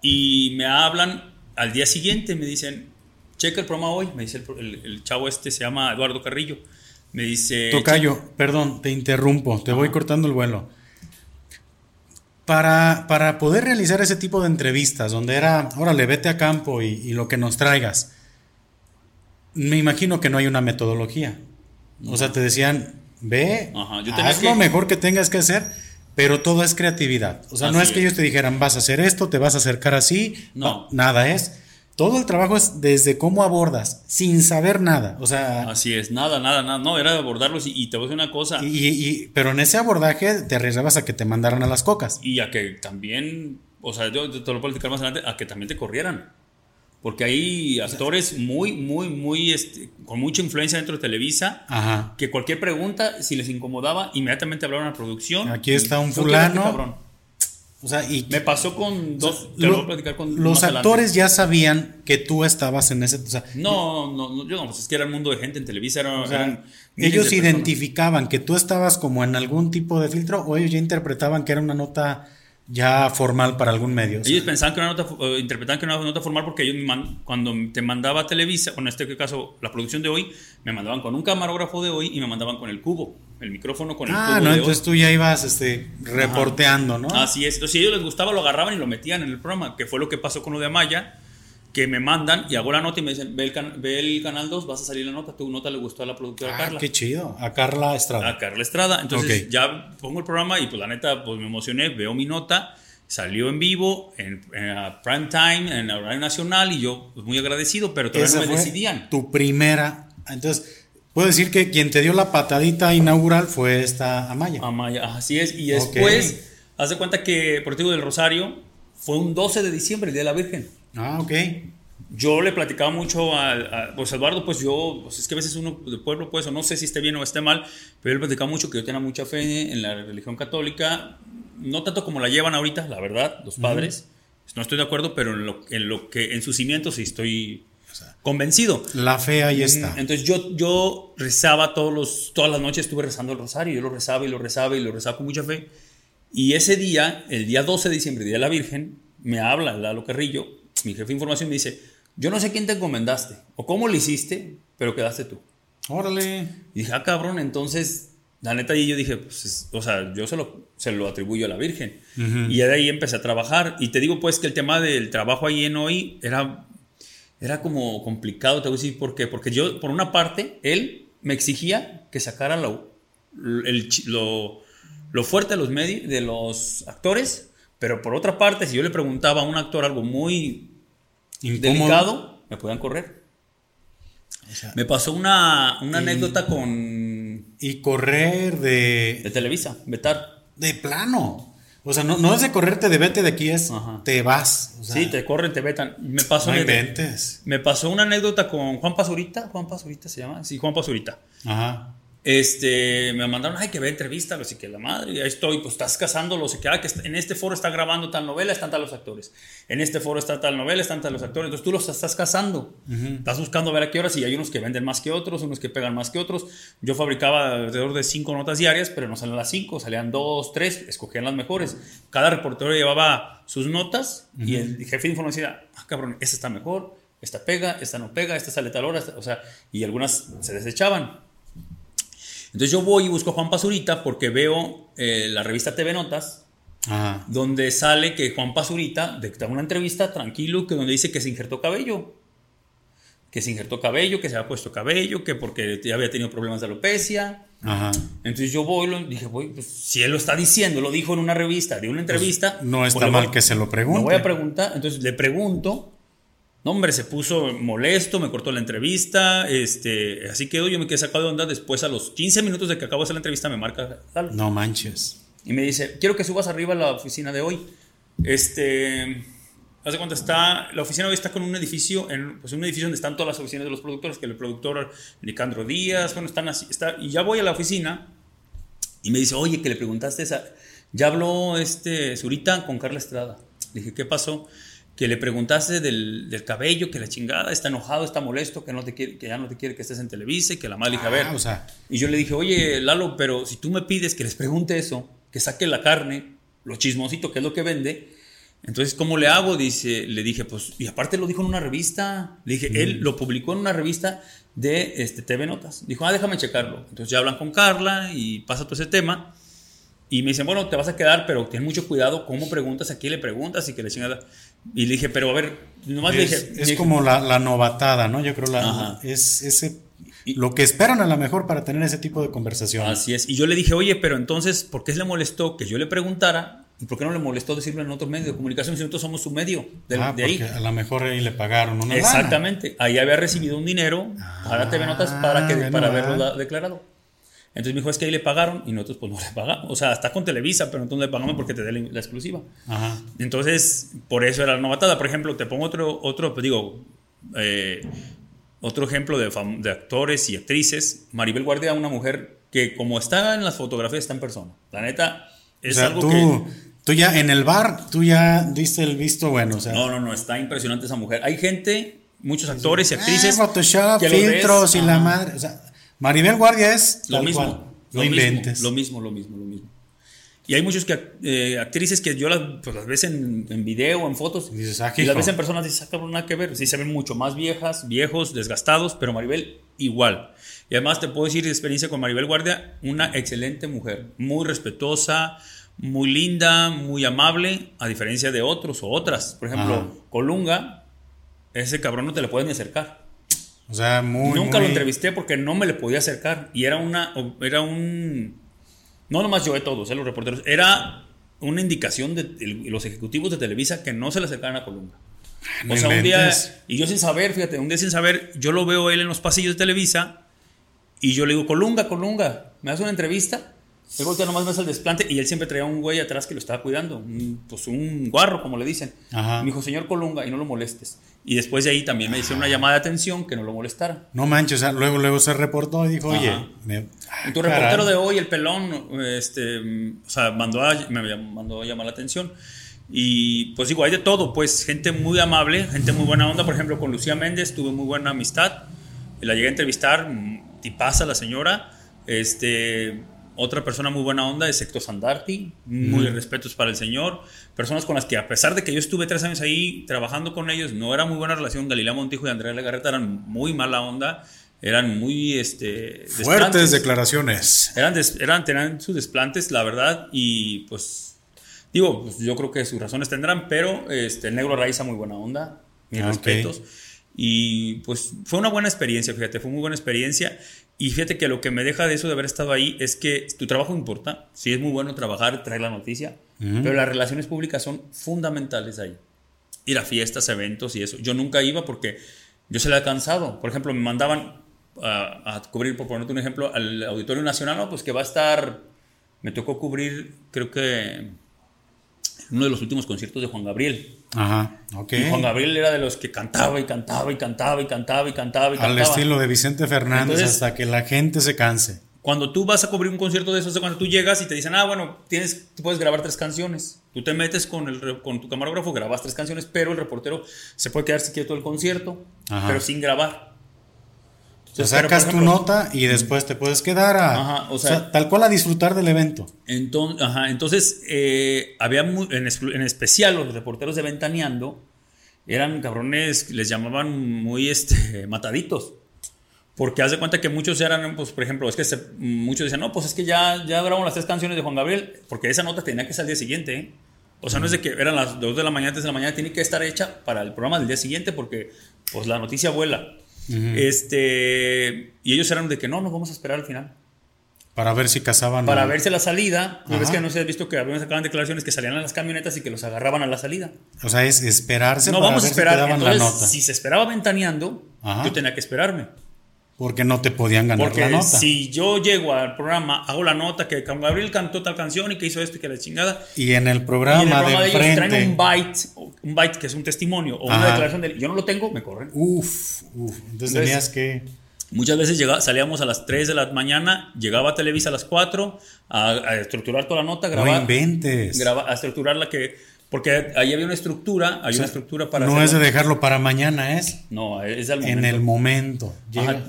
Y me hablan al día siguiente me dicen, checa el programa hoy, me dice el, chavo este, se llama Eduardo Carrillo. Me dice... Tocayo, perdón, te interrumpo, te voy cortando el vuelo. Para, para, poder realizar ese tipo de entrevistas, donde era, órale, vete a campo y, lo que nos traigas, me imagino que no hay una metodología. O sea, te decían, ve, haz lo mejor que tengas que hacer, pero todo es creatividad. O sea, no es que ellos te dijeran, vas a hacer esto, te vas a acercar así. No. Nada es. Todo el trabajo es desde cómo abordas, sin saber nada. O sea. Así es, nada, nada, nada. No, era abordarlos y, te voy a decir una cosa. Y, pero en ese abordaje te arriesgabas a que te mandaran a las cocas. Y a que también, o sea, yo te lo puedo platicar más adelante, a que también te corrieran. Porque hay actores muy, muy, muy, este, con mucha influencia dentro de Televisa, que cualquier pregunta, si les incomodaba, inmediatamente hablaron a la producción. Aquí está un fulano. O sea, y me pasó con dos. los actores ya sabían que tú estabas en ese. no, no, no, yo no, pues es que era un mundo de gente en Televisa. ellos identificaban que tú estabas como en algún tipo de filtro o ellos ya interpretaban que era una nota ya formal para algún medio. Ellos pensaban que una nota, eh, interpretaban que era una nota formal porque ellos cuando te mandaba Televisa, en este caso la producción de hoy, me mandaban con un camarógrafo de hoy y me mandaban con el cubo, el micrófono con el ah, cubo. Ah, no, entonces tú ya ibas este, reporteando, ¿no? Así es. Entonces, si a ellos les gustaba, lo agarraban y lo metían en el programa, que fue lo que pasó con lo de Amaya que me mandan y hago la nota y me dicen, ve el, canal 2, vas a salir la nota, tu nota le gustó a la productora ah, Carla. Qué chido, a Carla Estrada. A Carla Estrada. Entonces ya pongo el programa y pues la neta, pues me emocioné, veo mi nota, salió en vivo, en, prime time, en la radio nacional y yo pues, muy agradecido, pero todavía no me decidían. Tu primera, entonces... Puedo decir que quien te dio la patadita inaugural fue esta Amaya. Amaya, así es. Y después, haz de cuenta que Por del Rosario fue un 12 de diciembre, el Día de la Virgen. Ah, ok. Yo le platicaba mucho a, pues Eduardo, pues yo, pues es que a veces uno de pueblo, pues, o no sé si esté bien o esté mal, pero él platicaba mucho que yo tenía mucha fe en la religión católica, no tanto como la llevan ahorita, la verdad, los padres. No estoy de acuerdo, pero en lo, en lo que, en sus cimientos sí estoy convencido. La fe ahí está. Entonces yo, yo rezaba todos los, todas las noches, estuve rezando el rosario, yo lo rezaba y lo rezaba y lo rezaba con mucha fe. Y ese día, el día 12 de diciembre, Día de la Virgen, me habla Lalo Carrillo, mi jefe de información, me dice, yo no sé quién te encomendaste o cómo lo hiciste, pero quedaste tú. Órale. Y dije, ah, cabrón, entonces, la neta, y yo dije, pues, o sea, yo se lo, se lo atribuyo a la Virgen. Y de ahí empecé a trabajar. Y te digo, pues, que el tema del trabajo ahí en hoy era, era como complicado, te voy a decir por qué. Porque yo, por una parte, él me exigía que sacara lo, lo, lo fuerte de los, medios, de los actores pero por otra parte, si yo le preguntaba a un actor algo muy delicado, me podían correr. me pasó una, anécdota con... Y correr de... De Televisa, vetar. De plano. O sea, no, es de correrte de vete de aquí, es te vas. sí, te corren, te vetan. Me pasó, no me pasó una anécdota con Juan Pazurita. Juan Pazurita se llama. Sí, Juan Pazurita. Ajá. Este, me mandaron, ay, que ve entrevista, así que la madre, ahí estoy, pues estás casando, lo sé que, ah, que en este foro está grabando tal novela, están tal los actores. En este foro está tal novela, están tal los actores. Entonces tú los estás casando. Estás buscando ver a qué horas y hay unos que venden más que otros, unos que pegan más que otros. Yo fabricaba alrededor de cinco notas diarias, pero no salían las cinco, salían dos, tres, escogían las mejores. Cada reportero llevaba sus notas y el jefe de información decía, ah, cabrón, esta está mejor, esta pega, esta no pega, esta sale tal hora, o sea, y algunas se desechaban. Entonces yo voy y busco a Juan Pazurita porque veo eh, la revista TV Notas, donde sale que Juan Pazurita da una entrevista tranquilo, que donde dice que se injertó cabello. Que se injertó cabello, que se había puesto cabello, que porque ya había tenido problemas de alopecia. Entonces yo voy y dije, voy, pues, si él lo está diciendo, lo dijo en una revista, de una pues, entrevista. no está pues, mal que se lo pregunte. Me voy a preguntar, entonces le pregunto no, hombre, se puso molesto, me cortó la entrevista, este, así quedó, yo me quedé sacado de onda, después a los 15 minutos de que acabo de hacer la entrevista me marca No manches. Y me dice, quiero que subas arriba a la oficina de hoy. Este, hace cuánto está, la oficina hoy está con un edificio, en, pues un edificio donde están todas las oficinas de los productores, que el productor Nicandro Díaz, bueno, están así, está, y ya voy a la oficina y me dice, oye, que le preguntaste esa, ya habló este Zurita con Carla Estrada. Le dije, ¿qué pasó? Que le preguntaste del, del, cabello, que la chingada, está enojado, está molesto, que, no te quiere, que ya no te quiere que estés en Televisa y que la madre a ver. Ah, y yo le dije, oye, Lalo, pero si tú me pides que les pregunte eso, que saque la carne, lo chismosito, que es lo que vende, entonces, ¿cómo le hago? Dice, le dije, pues, y aparte lo dijo en una revista. Le dije, él lo publicó en una revista de este, TV Notas. Dijo, ah, déjame checarlo. Entonces ya hablan con Carla y pasa todo ese tema. Y me dicen, bueno, te vas a quedar, pero ten mucho cuidado cómo preguntas, a quién le preguntas y que le chingada. Y le dije, pero a ver, nomás es, le dije. Es como la, novatada, ¿no? Yo creo la, es ese lo que esperan a lo mejor para tener ese tipo de conversación. Así es. Y yo le dije, oye, pero entonces, ¿por qué le molestó que yo le preguntara? ¿Y por qué no le molestó decirlo en otro medio de comunicación si nosotros somos su medio de, ah, de ahí? A lo mejor ahí le pagaron una Exactamente. Ahí había recibido un dinero para TV Notas para, que, para haberlo declarado. Entonces me dijo, es que ahí le pagaron y nosotros pues no le pagamos. O sea, está con Televisa, pero entonces le pagamos porque te dé la, exclusiva. Ajá. Entonces, por eso era la novatada. Por ejemplo, te pongo otro, otro pues digo, eh, otro ejemplo de, de, actores y actrices. Maribel Guardia, una mujer que como está en las fotografías, está en persona. La neta, es algo tú, que... Tú ya en el bar, tú ya diste el visto bueno. O sea. No, no, no, está impresionante esa mujer. Hay gente, muchos actores y actrices... Eh, Photoshop, filtros y la madre. O sea, Maribel Guardia es lo mismo. Lo, inventes. lo mismo, lo mismo, lo mismo. Y hay muchos que, eh, actrices que yo las, pues, las ves en, en video, en fotos, y, ah, las ves en personas y dices, ah, nada que ver. Sí, se ven mucho más viejas, viejos, desgastados, pero Maribel igual. Y además te puedo decir de experiencia con Maribel Guardia, una excelente mujer, muy respetuosa, muy linda, muy amable, a diferencia de otros o otras. Por ejemplo, Colunga, ese cabrón no te le puedes ni acercar. O sea, muy. Nunca lo entrevisté porque no me le podía acercar. Y era una. Era un. No nomás yo de todos, eh, los reporteros. Era una indicación de los ejecutivos de Televisa que no se le acercaran a Colunga. o sea, un día. Y yo sin saber, fíjate, un día sin saber, yo lo veo él en los pasillos de Televisa. Y yo le digo, Colunga, Colunga, ¿me das una entrevista? Luego que nomás ves el desplante y él siempre traía un güey atrás que lo estaba cuidando, pues un guarro, como le dicen. Me dijo, señor Colunga, y no lo molestes. Y después de ahí también me hicieron una llamada de atención que no lo molestara. No manches, o sea, luego, luego se reportó y dijo, oye, tu reportero de hoy, el pelón, este, o sea, mandó a, me mandó a llamar la atención. Y pues digo, hay de todo, pues gente muy amable, gente muy buena onda. Por ejemplo, con Lucía Méndez tuve muy buena amistad. La llegué a entrevistar, mm, tipaza la señora. Este, otra persona muy buena onda es Héctor Sandarti, muy respetos para el señor. Personas con las que, a pesar de que yo estuve tres años ahí trabajando con ellos, no era muy buena relación. Galilea Montijo y Andrea Legarreta eran muy mala onda, eran muy. Este, Fuertes declaraciones. Eran, eran, tenían sus desplantes, la verdad, y pues. Digo, pues, yo creo que sus razones tendrán, pero este, el negro Raiza, muy buena onda, mis ah, respetos. Y pues fue una buena experiencia, fíjate, fue muy buena experiencia. Y fíjate que lo que me deja de eso de haber estado ahí es que tu trabajo importa. Sí, es muy bueno trabajar, traer la noticia, pero las relaciones públicas son fundamentales ahí. Ir a fiestas, eventos y eso. Yo nunca iba porque yo se le he cansado. Por ejemplo, me mandaban a, cubrir, por ponerte un ejemplo, al Auditorio Nacional, no, pues que va a estar. Me tocó cubrir, creo que uno de los últimos conciertos de Juan Gabriel. Ajá, ok. Y Juan Gabriel era de los que cantaba y cantaba y cantaba y cantaba y cantaba y cantaba. Al estilo de Vicente Fernández hasta que la gente se canse. Cuando tú vas a cubrir un concierto de esos, cuando tú llegas y te dicen, ah, bueno, tienes, tú puedes grabar tres canciones. Tú te metes con, el, con tu camarógrafo, grabas tres canciones, pero el reportero se puede quedarse quieto el concierto, pero sin grabar. O sacas tu nota y después te puedes quedar a, o, sea, tal cual a disfrutar del evento. Entonces, ajá, entonces eh, había en, en, especial los reporteros de Ventaneando eran cabrones, les llamaban muy este, mataditos. Porque haz de cuenta que muchos eran, pues, por ejemplo, es que muchos decían, no, pues es que ya, ya grabamos las tres canciones de Juan Gabriel, porque esa nota tenía que ser al día siguiente. ¿eh? O sea, no es de que eran las dos de la mañana, 3 de la mañana, tiene que estar hecha para el programa del día siguiente, porque pues la noticia vuela este, y ellos eran de que no, nos vamos a esperar al final. Para ver si cazaban. Para verse la salida. ¿No ves que no se ha visto que habían sacado declaraciones que salían a las camionetas y que los agarraban a la salida? O sea, es esperarse. No, vamos a esperar. Entonces, si se esperaba ventaneando, yo tenía que esperarme. Porque no te podían ganar la nota. Si yo llego al programa, hago la nota que Gabriel cantó tal canción y que hizo esto y que la chingada. Y en el programa, y en el programa de, ellos traen un byte, un byte que es un testimonio o una declaración de yo no lo tengo, me corren. Uf, uf. Entonces, tenías que. Muchas veces llega, salíamos a las 3 de la mañana, llegaba a Televisa a las 4 a, estructurar toda la nota, grabar. No inventes. a estructurar la que porque ahí había una estructura, hay una estructura para... No es de dejarlo para mañana, ¿es? No, es al momento. En el momento.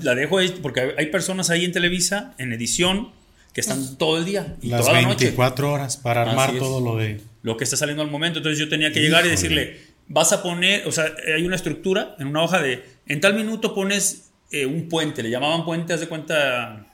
la dejo ahí porque hay personas ahí en Televisa, en edición, que están todo el día y Las toda 24 horas para armar todo lo de... Lo que está saliendo al momento. Entonces yo tenía que llegar y decirle, vas a poner, o sea, hay una estructura en una hoja de, en tal minuto pones eh, un puente, le llamaban puente, haz de cuenta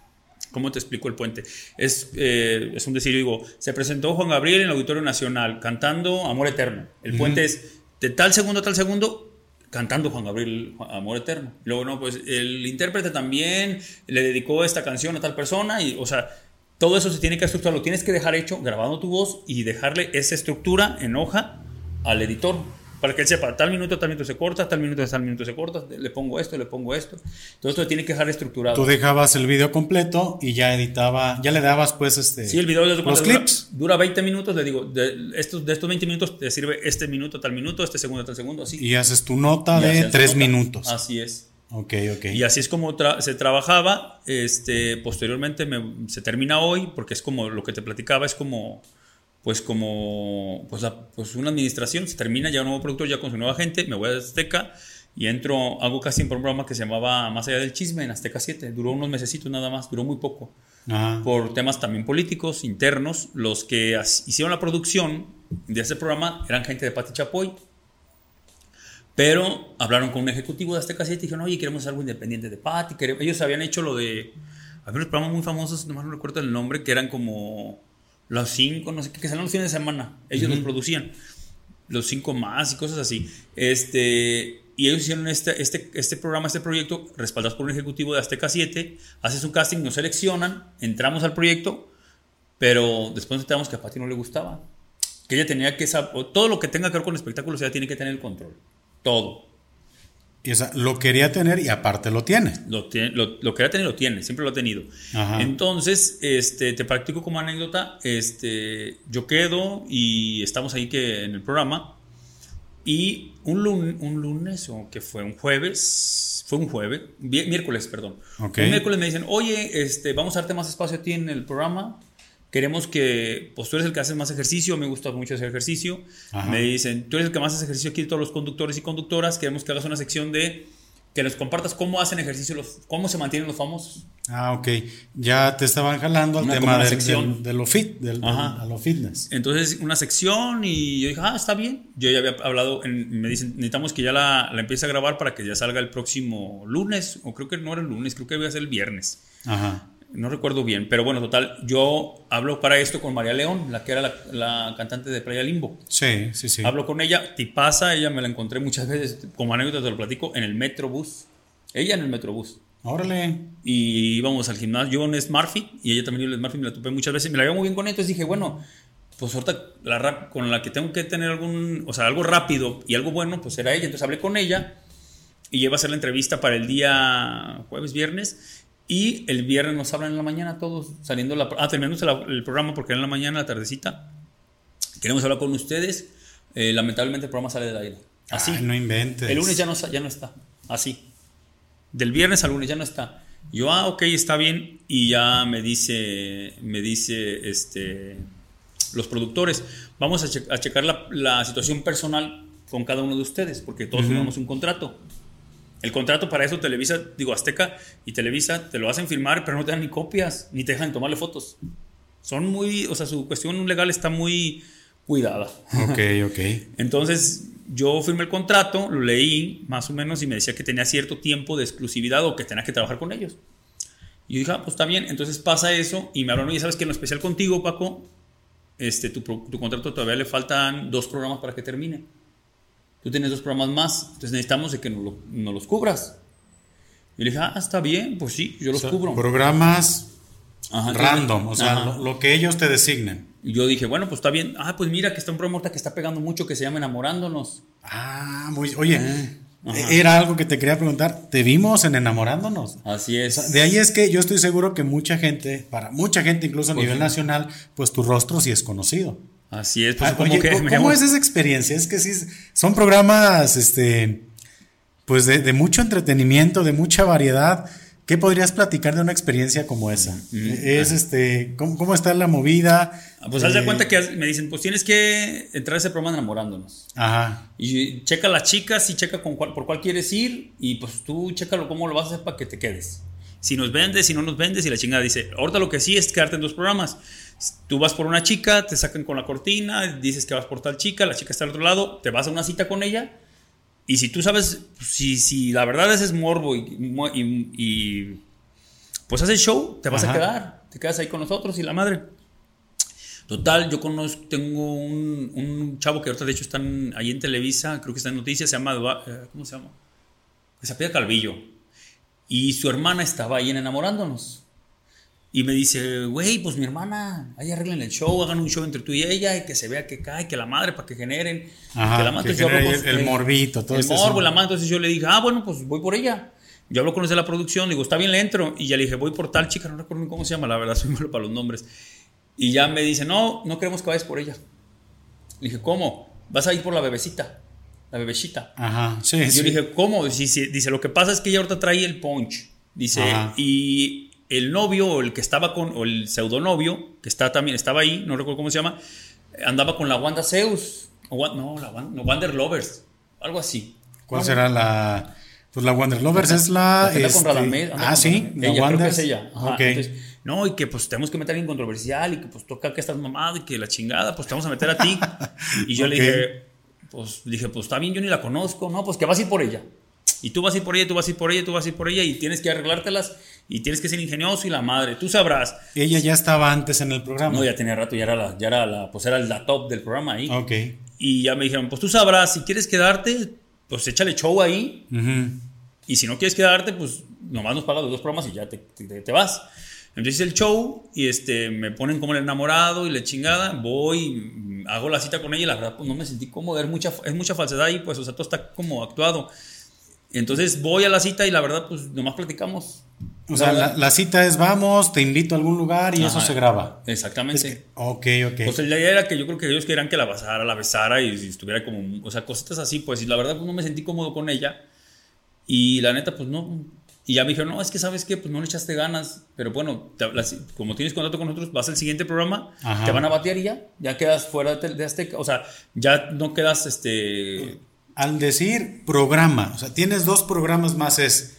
¿Cómo te explico el puente? Es, eh, es un decir, digo, se presentó Juan Gabriel en el Auditorio Nacional cantando Amor Eterno. El puente es, de tal segundo a tal segundo, cantando Juan Gabriel Amor Eterno. Luego, no, pues el intérprete también le dedicó esta canción a tal persona y, o sea, todo eso se tiene que estructurar, lo tienes que dejar hecho grabando tu voz y dejarle esa estructura en hoja al editor para que él sepa, tal minuto, tal minuto se corta, tal minuto, tal minuto se corta, le pongo esto, le pongo esto. Todo esto tiene que dejar estructurado. Tú dejabas el video completo y ya editaba, ya le dabas pues este... Sí, el video de los clips. Dura, 20 minutos, le digo, de estos, de estos 20 minutos te sirve este minuto, tal minuto, este segundo, tal segundo, así. Y haces tu nota de 3 minutos. Así es. Ok, ok. Y así es como se trabajaba. Este, posteriormente se termina hoy, porque es como lo que te platicaba, es como pues como pues, pues, una administración, se termina ya un nuevo productor ya con su nueva gente, me voy a Azteca y entro, hago casi un programa que se llamaba Más allá del chisme en Azteca 7, duró unos mesecitos nada más, duró muy poco, por temas también políticos, internos, los que hicieron la producción de ese programa eran gente de Pati Chapoy, pero hablaron con un ejecutivo de Azteca 7 y dijeron, oye, queremos algo independiente de Pati, ellos habían hecho lo de, había unos programas muy famosos, no recuerdo el nombre, que eran como los cinco, no sé qué, que salían los fines de semana. Ellos los producían. Los cinco más y cosas así. Este, y ellos hicieron este, este, este programa, este proyecto, respaldados por un ejecutivo de Azteca 7. Haces un casting, nos seleccionan, entramos al proyecto, pero después enteramos que a Pati no le gustaba. Que ella tenía que saber, todo lo que tenga que ver con espectáculos, ella tiene que tener el control. Todo. Y lo quería tener y aparte lo tiene. Lo, tiene, lo, quería tener y lo tiene, siempre lo ha tenido. Entonces, este, te practico como anécdota, este, yo quedo y estamos ahí que en el programa y un, lunes, un lunes o que fue un jueves, fue un jueves, miércoles, perdón. Un miércoles me dicen, oye, este, vamos a darte más espacio a ti en el programa queremos que, pues tú eres el que hace más ejercicio, me gusta mucho hacer ejercicio. Me dicen, tú eres el que más hace ejercicio aquí, todos los conductores y conductoras, queremos que hagas una sección de que nos compartas cómo hacen ejercicio, los, cómo se mantienen los famosos. Ah, ok. Ya te estaban jalando al tema de, sección. De, lo fit, del, a lo fitness. Entonces, una sección y yo dije, ah, está bien. Yo ya había hablado, me dicen, necesitamos que ya la, la empiece a grabar para que ya salga el próximo lunes, o creo que no era el lunes, creo que iba a ser el viernes. Ajá no recuerdo bien, pero bueno, total, yo hablo para esto con María León, la que era la, cantante de Playa Limbo. Sí, sí, sí. Hablo con ella, pasa, ella me la encontré muchas veces, como anécdota te lo platico, en el Metrobús. Ella en el Metrobús. Órale. Y íbamos al gimnasio, yo en Smartfit, y ella también en Smartfit, me la topé muchas veces, me la veía muy bien con ella, entonces dije, bueno, pues ahorita la con la que tengo que tener algún, o sea, algo rápido y algo bueno, pues era ella, entonces hablé con ella y iba a hacer la entrevista para el día jueves, viernes, y el viernes nos hablan en la mañana todos, saliendo la... Ah, terminamos el programa porque era en la mañana, la tardecita. Queremos hablar con ustedes. Eh, lamentablemente el programa sale del aire. Así. no inventes. El lunes ya no, ya no está. Así. Del viernes al lunes ya no está. Yo, ah, ok, está bien. Y ya me dice, me dice, este, los productores, vamos a, checar la, situación personal con cada uno de ustedes, porque todos tenemos un contrato. El contrato para eso, Televisa, digo Azteca y Televisa, te lo hacen firmar, pero no te dan ni copias, ni te dejan tomarle fotos. Son muy, o sea, su cuestión legal está muy cuidada. Ok, ok. Entonces, yo firmé el contrato, lo leí más o menos y me decía que tenía cierto tiempo de exclusividad o que tenía que trabajar con ellos. Y yo dije, ah, pues está bien. Entonces pasa eso y me hablaron, y sabes que en lo especial contigo, Paco, este, tu, tu contrato todavía le faltan dos programas para que termine tú tienes dos programas más, entonces necesitamos de que nos, los cubras. Y le dije, ah, está bien, pues sí, yo los cubro. Programas random, o sea, lo, que ellos te designen. Y yo dije, bueno, pues está bien. Ah, pues mira que está un programa que está pegando mucho que se llama Enamorándonos. Ah, muy, oye, ah, era algo que te quería preguntar. ¿Te vimos en Enamorándonos? Así es. de ahí es que yo estoy seguro que mucha gente, para mucha gente, incluso a pues nivel nacional, pues tu rostro sí es conocido. Así es, pues ah, como que ¿cómo es esa experiencia? Es que sí, son programas, este, pues de, mucho entretenimiento, de mucha variedad. ¿Qué podrías platicar de una experiencia como esa? Mm, es ah. este, ¿cómo, está la movida? Ah, pues haz de eh, cuenta que me dicen, pues tienes que entrar a ese programa enamorándonos. Ajá. Y checa las chicas y checa con cuál, por cuál quieres ir y pues tú chécalo cómo lo vas a hacer para que te quedes. Si nos vendes, si no nos vendes y la chingada dice, ahorita lo que sí es quedarte en dos programas. Tú vas por una chica, te sacan con la cortina, dices que vas por tal chica, la chica está al otro lado, te vas a una cita con ella. Y si tú sabes, si, si la verdad es morbo y, pues haces show, te vas a quedar, te quedas ahí con nosotros y la madre. Total, yo conozco, tengo un, un, chavo que ahorita de hecho están ahí en Televisa, creo que está en noticias, se llama, eh, ¿cómo se llama? Se apellida Calvillo. Y su hermana estaba ahí en enamorándonos. Y me dice, güey, pues mi hermana, ahí arreglen el show, hagan un show entre tú y ella, y que se vea que cae, que la madre, para que generen. Ajá, que la madre, que el, el, morbito, todo El morbo, la madre. Entonces yo le dije, ah, bueno, pues voy por ella. Yo hablo con los de la producción, digo, está bien, le entro. Y ya le dije, voy por tal chica, no recuerdo cómo se llama, la verdad, soy malo para los nombres. Y ya me dice, no, no queremos que vayas por ella. Le dije, ¿cómo? Vas a ir por la bebecita, la bebecita. Ajá, sí. Y yo sí. le dije, ¿cómo? Dice, dice, lo que pasa es que ella ahorita trae el punch. Dice, Ajá. y el novio o el que estaba con, o el pseudonovio, que está también, estaba ahí, no recuerdo cómo se llama, andaba con la Wanda Zeus. O, no, la Wanda, no, Wander Lovers, algo así. ¿Cuál no, será la...? Pues la Wonder Lovers es la... la este, con Radamés, ah, sí, la ella, Wonder. Creo que es ella. Ajá, okay. entonces, no, y que pues tenemos que meter en controversial y que pues toca que estás mamado y que la chingada, pues te vamos a meter a ti. y yo le dije, pues dije, pues está bien, yo ni la conozco, no, pues que vas a ir por ella. Y tú vas a ir por ella, tú vas a ir por ella, tú vas a ir por ella y tienes que arreglártelas y tienes que ser ingenioso y la madre, tú sabrás. Ella ya estaba antes en el programa. No, ya tenía rato, ya era la, ya era la, pues era la top del programa ahí. Ok. Y ya me dijeron, pues tú sabrás, si quieres quedarte, pues échale show ahí. Ujú. Y si no quieres quedarte, pues nomás nos pagas los dos programas y ya te, te, te vas. Entonces el show y este, me ponen como el enamorado y la chingada, voy, hago la cita con ella y la verdad pues no me sentí cómodo, es mucha, es mucha falsedad ahí, pues o sea, todo está como actuado. Entonces voy a la cita y la verdad pues nomás platicamos. O sea, la, la, cita es vamos, te invito a algún lugar y Ajá, eso se graba. Exactamente. Es que, ok, ok. Pues la idea era que yo creo que ellos querían que la besara, la besara y, y estuviera como, o sea, cositas así, pues y la verdad pues no me sentí cómodo con ella. Y la neta pues no, y ya me dijeron, no, es que sabes qué, pues no le echaste ganas, pero bueno, te, la, como tienes contrato con nosotros, vas al siguiente programa, Ajá. te van a batear y ya, ya quedas fuera de, de Azteca, o sea, ya no quedas, este... Al decir programa, o sea, tienes dos programas más, es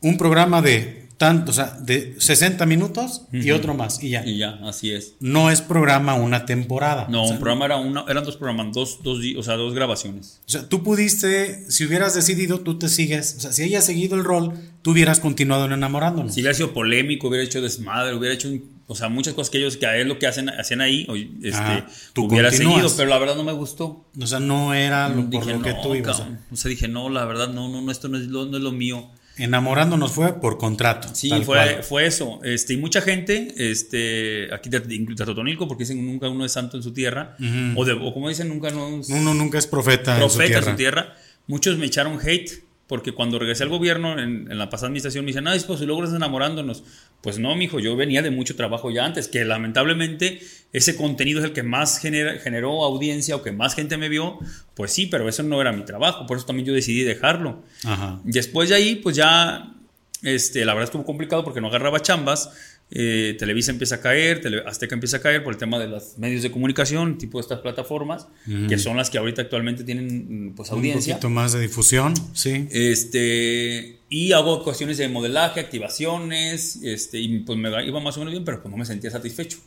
un programa de tanto, o sea, de 60 minutos uh -huh. y otro más, y ya. Y ya, así es. No es programa una temporada. No, o sea, un programa era una, eran dos programas, dos, dos, o sea, dos grabaciones. O sea, tú pudiste, si hubieras decidido, tú te sigues, o sea, si ella seguido el rol, tú hubieras continuado en enamorándonos. Si hubiera sido polémico, hubiera hecho desmadre, hubiera hecho, un, o sea, muchas cosas que ellos, que a él lo que hacen, hacían ahí, este, ah, tú hubiera continúas. seguido, pero la verdad no me gustó. O sea, no era lo, por lo que tú ibas. O sea, dije, no, la verdad, no, no, no esto no es lo, no es lo mío. Enamorándonos fue por contrato. Sí, fue, fue eso. Este, y mucha gente, este, aquí de, de Totonilco, porque dicen nunca uno es santo en su tierra, uh -huh. o, de, o, como dicen, nunca no es, uno nunca es profeta, profeta en su tierra. En su tierra. Muchos me echaron hate, porque cuando regresé al gobierno, en, en la pasada administración, me dicen, ah, pues estás enamorándonos. Pues no, mijo, yo venía de mucho trabajo ya antes, que lamentablemente ese contenido es el que más genera, generó audiencia o que más gente me vio, pues sí, pero eso no era mi trabajo, por eso también yo decidí dejarlo. Ajá. Después de ahí, pues ya, este, la verdad estuvo complicado porque no agarraba chambas, eh, Televisa empieza a caer, Tele, Azteca empieza a caer por el tema de los medios de comunicación, tipo de estas plataformas, mm. que son las que ahorita actualmente tienen pues audiencia. Un poquito más de difusión, sí. Este, y hago cuestiones de modelaje, activaciones, este, y pues me iba más o menos bien, pero pues no me sentía satisfecho.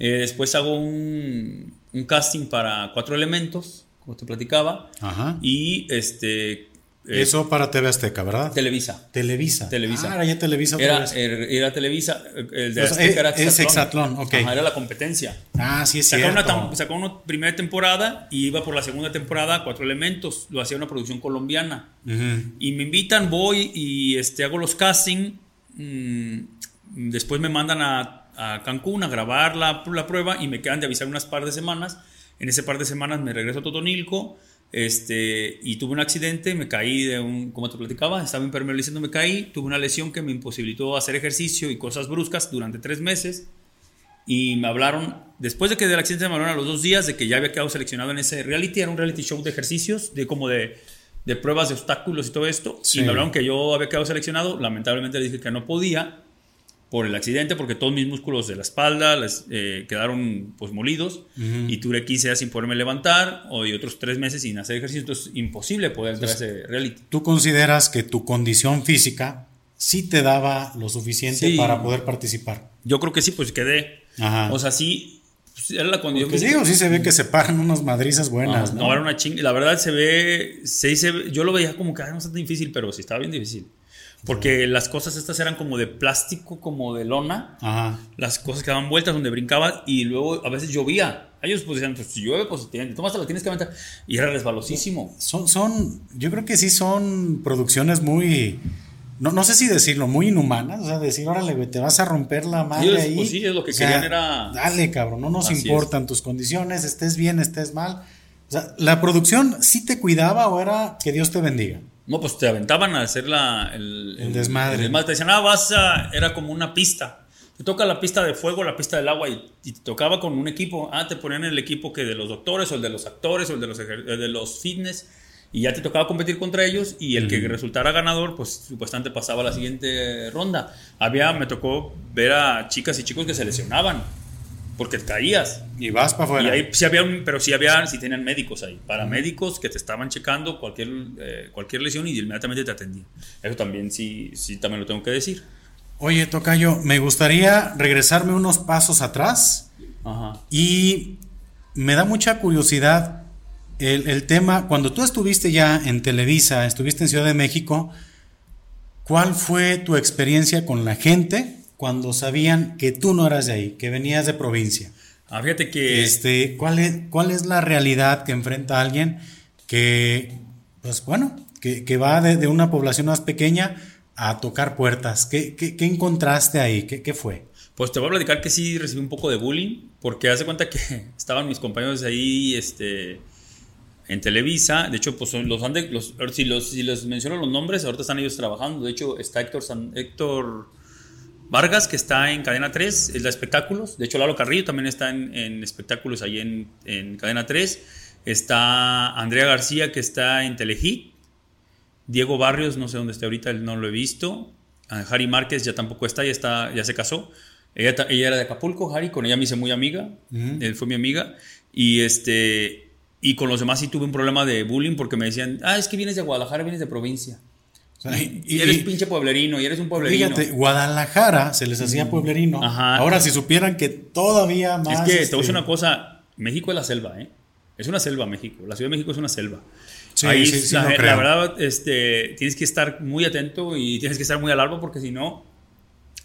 Eh, después hago un, un, casting para cuatro elementos, como te platicaba, Ajá. y este eso para TV Azteca, ¿verdad? Televisa. Televisa. Televisa. Ah, era ya Televisa. Era, era, era, Televisa. El de Azteca es, era Es Exatlón, ok. Ajá, era la competencia. Ah, sí, es sacó cierto. Una, sacó una primera temporada y iba por la segunda temporada Cuatro Elementos. Lo hacía una producción colombiana. Uh -huh. Y me invitan, voy y este, hago los casting. Mmm, después me mandan a, a, Cancún a grabar la, la prueba y me quedan de avisar unas par de semanas. En ese par de semanas me regreso a Totonilco. Este, y tuve un accidente, me caí de un, como te platicaba, estaba impermeabilizando, me caí, tuve una lesión que me imposibilitó hacer ejercicio y cosas bruscas durante tres meses. Y me hablaron, después de que del accidente me hablaron a los dos días de que ya había quedado seleccionado en ese reality, era un reality show de ejercicios, de como de, de pruebas de obstáculos y todo esto. Sí. Y me hablaron que yo había quedado seleccionado, lamentablemente le dije que no podía por el accidente, porque todos mis músculos de la espalda les, eh, quedaron pues molidos Uh -huh. y duré 15 días sin poderme levantar o y otros 3 meses sin hacer ejercicio, entonces imposible poder entrar a ese reality. ¿Tú consideras que tu condición física sí te daba lo suficiente Sí. para poder participar? Yo creo que sí, pues quedé. Ajá. O sea, sí, pues, era la condición física. digo, sí se ve que se paran unas madrizas buenas, no, ¿no? era una chinga. La verdad se ve, se, se- yo lo veía como que "Ay, no está tan difícil, pero sí estaba bien difícil. Porque las cosas estas eran como de plástico, como de lona. Ajá. Las cosas que daban vueltas donde brincaba y luego a veces llovía. Ellos pues decían, pues si llueve, pues te tomas, la tienes que aventar. Y era resbalosísimo. Son, son, yo creo que sí son producciones muy, no, no sé si decirlo, muy inhumanas. O sea, decir, órale, te vas a romper la madre ahí. Pues sí, es lo que querían era... Dale, cabrón, no nos importan tus condiciones, estés bien, estés mal. O sea, ¿la producción sí te cuidaba o era que Dios te bendiga? No, pues te aventaban a hacer la, el, el, desmadre. El desmadre. Te decían, ah, vas a... Era como una pista te toca la pista de fuego, la pista del agua y, te tocaba con un equipo. Ah, te ponían el equipo que de los doctores o el de los actores o el de los, de los fitness y ya te tocaba competir contra ellos y el que resultara ganador, pues supuestamente pasaba a la siguiente ronda. Había, me tocó ver a chicas y chicos que se lesionaban porque te caías. Y vas para afuera. Y ahí sí había, pero sí había, sí tenían médicos ahí, paramédicos que te estaban checando cualquier, eh, cualquier lesión y inmediatamente te atendían. Eso también sí, sí, también lo tengo que decir. Oye, Tocayo, me gustaría regresarme unos pasos atrás y me da mucha curiosidad el, tema, cuando tú estuviste ya en Televisa, estuviste en Ciudad de México, ¿cuál fue tu experiencia con la gente cuando sabían que tú no eras de ahí, que venías de provincia? Ah, fíjate que... Este, ¿cuál, es, ¿Cuál es la realidad que enfrenta alguien que, pues bueno, que, va de una población más pequeña a tocar puertas. ¿Qué, qué, qué encontraste ahí? ¿Qué, ¿Qué, fue? Pues te voy a platicar que sí recibí un poco de bullying, porque hace cuenta que estaban mis compañeros ahí este, en Televisa. De hecho, pues los, los, si, los si les menciono los nombres, ahorita están ellos trabajando. De hecho, está Héctor, Héctor Vargas, que está en Cadena 3, es de espectáculos. De hecho, Lalo Carrillo también está en, en espectáculos ahí en, en Cadena 3. Está Andrea García, que está en Telehit Diego Barrios, no sé dónde está ahorita, no lo he visto. Harry Márquez ya tampoco está, ya, está, ya se casó. Ella, ella era de Acapulco, Harry, con ella me hice muy amiga. Él fue mi amiga. Y, este, y con los demás sí tuve un problema de bullying porque me decían, ah, es que vienes de Guadalajara, vienes de provincia. Y, eres pinche pueblerino, y eres un pueblerino. Fíjate, Guadalajara se les hacía pueblerino. Ahora, si supieran que todavía más. Es que te voy a decir este una cosa: México es la selva, ¿eh? Es una selva, México. La Ciudad de México es una selva. Ahí, la, verdad, este, tienes que estar muy atento y tienes que estar muy al árbol porque si no,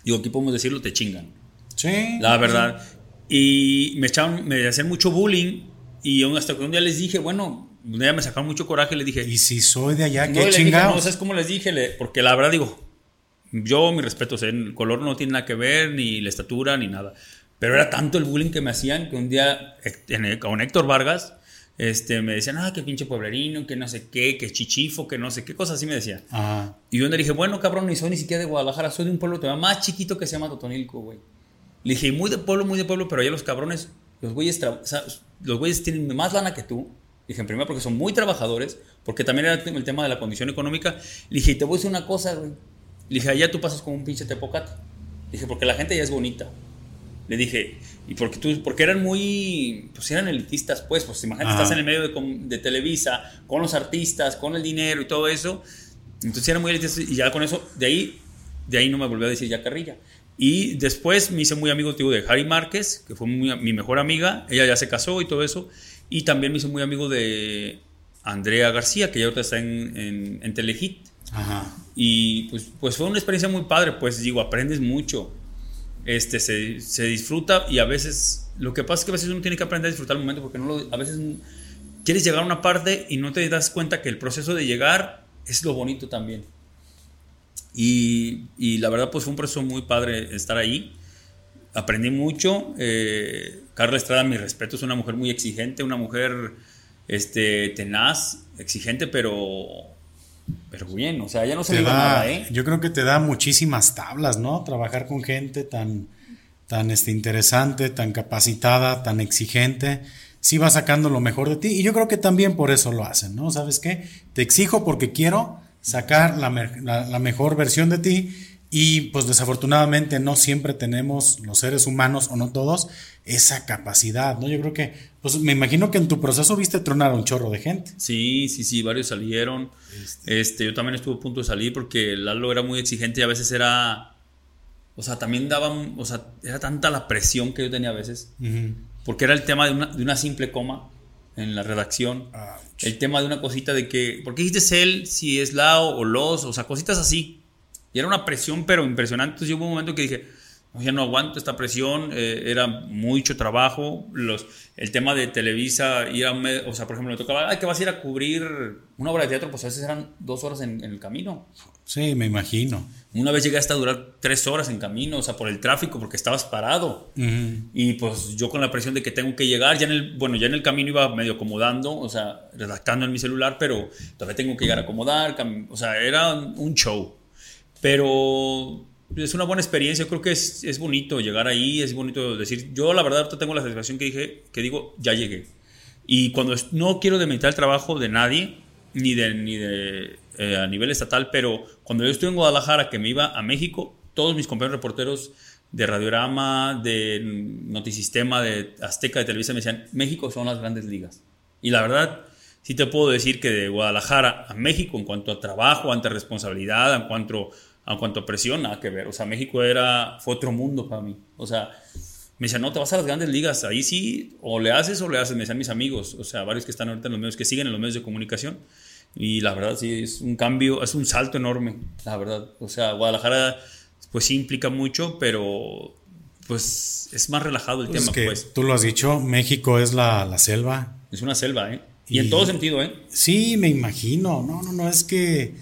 digo, aquí podemos decirlo, te chingan. Sí. La verdad. Y me echaban, me hacían mucho bullying y hasta que un día les dije, bueno, un día me sacaron mucho coraje y les dije, ¿y si soy de allá, qué chingados? No, ¿sabes cómo les dije? Porque la verdad digo, yo, mi respeto, el color no tiene nada que ver, ni la estatura, ni nada. Pero era tanto el bullying que me hacían que un día con Héctor Vargas este, me decían, ah, qué pinche pueblerino, que no sé qué, que chichifo, que no sé qué cosas así me decían. Y yo le dije, bueno, cabrón, ni soy ni siquiera de Guadalajara, soy de un pueblo más chiquito que se llama Totonilco, güey. Le dije, muy de pueblo, muy de pueblo, pero allá los cabrones, los güeyes, los güeyes tienen más lana que tú. Dije, en primer porque son muy trabajadores, porque también era el tema de la condición económica. Le dije, te voy a decir una cosa, güey. Le dije, allá tú pasas como un pinche tepocate. Le dije, porque la gente ya es bonita. Le dije, y porque tú, porque eran muy, pues eran elitistas, pues, pues imagínate, estás en el medio de, de, Televisa, con los artistas, con el dinero y todo eso. Entonces eran muy elitistas y ya con eso, de ahí, de ahí no me volvió a decir ya carrilla. Y después me hice muy amigo digo, de Harry Márquez, que fue mi mejor amiga, ella ya se casó y todo eso. Y también me hice muy amigo de Andrea García, que ya ahorita está en, en, en Telehit. Ajá. Y pues, pues fue una experiencia muy padre, pues digo, aprendes mucho este, se, se, disfruta y a veces, lo que pasa es que a veces uno tiene que aprender a disfrutar el momento porque no lo, a veces quieres llegar a una parte y no te das cuenta que el proceso de llegar es lo bonito también. Y, y la verdad, pues fue un proceso muy padre estar ahí. Aprendí mucho. Eh, Carla Estrada, mi respeto, es una mujer muy exigente, una mujer este, tenaz, exigente, pero pero bien, o sea, ya no se da, nada, ¿eh? Yo creo que te da muchísimas tablas, ¿no? Trabajar con gente tan, tan este, interesante, tan capacitada, tan exigente. Sí va sacando lo mejor de ti y yo creo que también por eso lo hacen, ¿no? ¿Sabes qué? Te exijo porque quiero sacar la, la mejor versión de ti y pues desafortunadamente no siempre tenemos los seres humanos, o no todos, esa capacidad, ¿no? Yo creo que, pues me imagino que en tu proceso viste tronar a un chorro de gente. Sí, sí, sí, varios salieron. Este, este yo también estuve a punto de salir porque Lalo era muy exigente y a veces era, o sea, también daban, o sea, era tanta la presión que yo tenía a veces, porque era el tema de una, de una simple coma en la redacción. El tema de una cosita de que, ¿por qué dijiste él si es Lao o los? O sea, cositas así Y era una presión, pero impresionante. Entonces hubo un momento que dije, ya no aguanto esta presión, eh, era mucho trabajo, los, el tema de Televisa, ir a, o sea, por ejemplo, me tocaba, ay, que vas a ir a cubrir una obra de teatro, pues a veces eran dos horas en, el camino. Sí, me imagino. Una vez llegué hasta a durar tres horas en camino, o sea, por el tráfico, porque estabas parado. Y pues yo con la presión de que tengo que llegar, ya en el, bueno, ya en el camino iba medio acomodando, o sea, redactando en mi celular, pero todavía tengo que llegar a acomodar, o sea, era un show. Pero es una buena experiencia, creo que es, es, bonito llegar ahí, es bonito decir, yo la verdad tengo la satisfacción que dije, que digo, ya llegué. Y cuando no quiero demeritar el trabajo de nadie, ni de, ni de eh, a nivel estatal, pero cuando yo estuve en Guadalajara, que me iba a México, todos mis compañeros reporteros de Radiorama, de Notisistema, de Azteca, de Televisa, me decían, México son las grandes ligas. Y la verdad, sí te puedo decir que de Guadalajara a México, en cuanto a trabajo, ante responsabilidad, en cuanto en cuanto a presión, nada que ver. O sea, México era, fue otro mundo para mí. O sea, me decían, no, te vas a las grandes ligas. Ahí sí, o le haces o le haces. Me decían mis amigos, o sea, varios que están ahorita en los medios, que siguen en los medios de comunicación. Y la verdad, sí, es un cambio, es un salto enorme, la verdad. O sea, Guadalajara, pues sí implica mucho, pero pues es más relajado el pues tema. Que pues. Tú lo has dicho, México es la, la selva. Es una selva, ¿eh? Y, y, en todo sentido, ¿eh? Sí, me imagino. No, no, no, es que.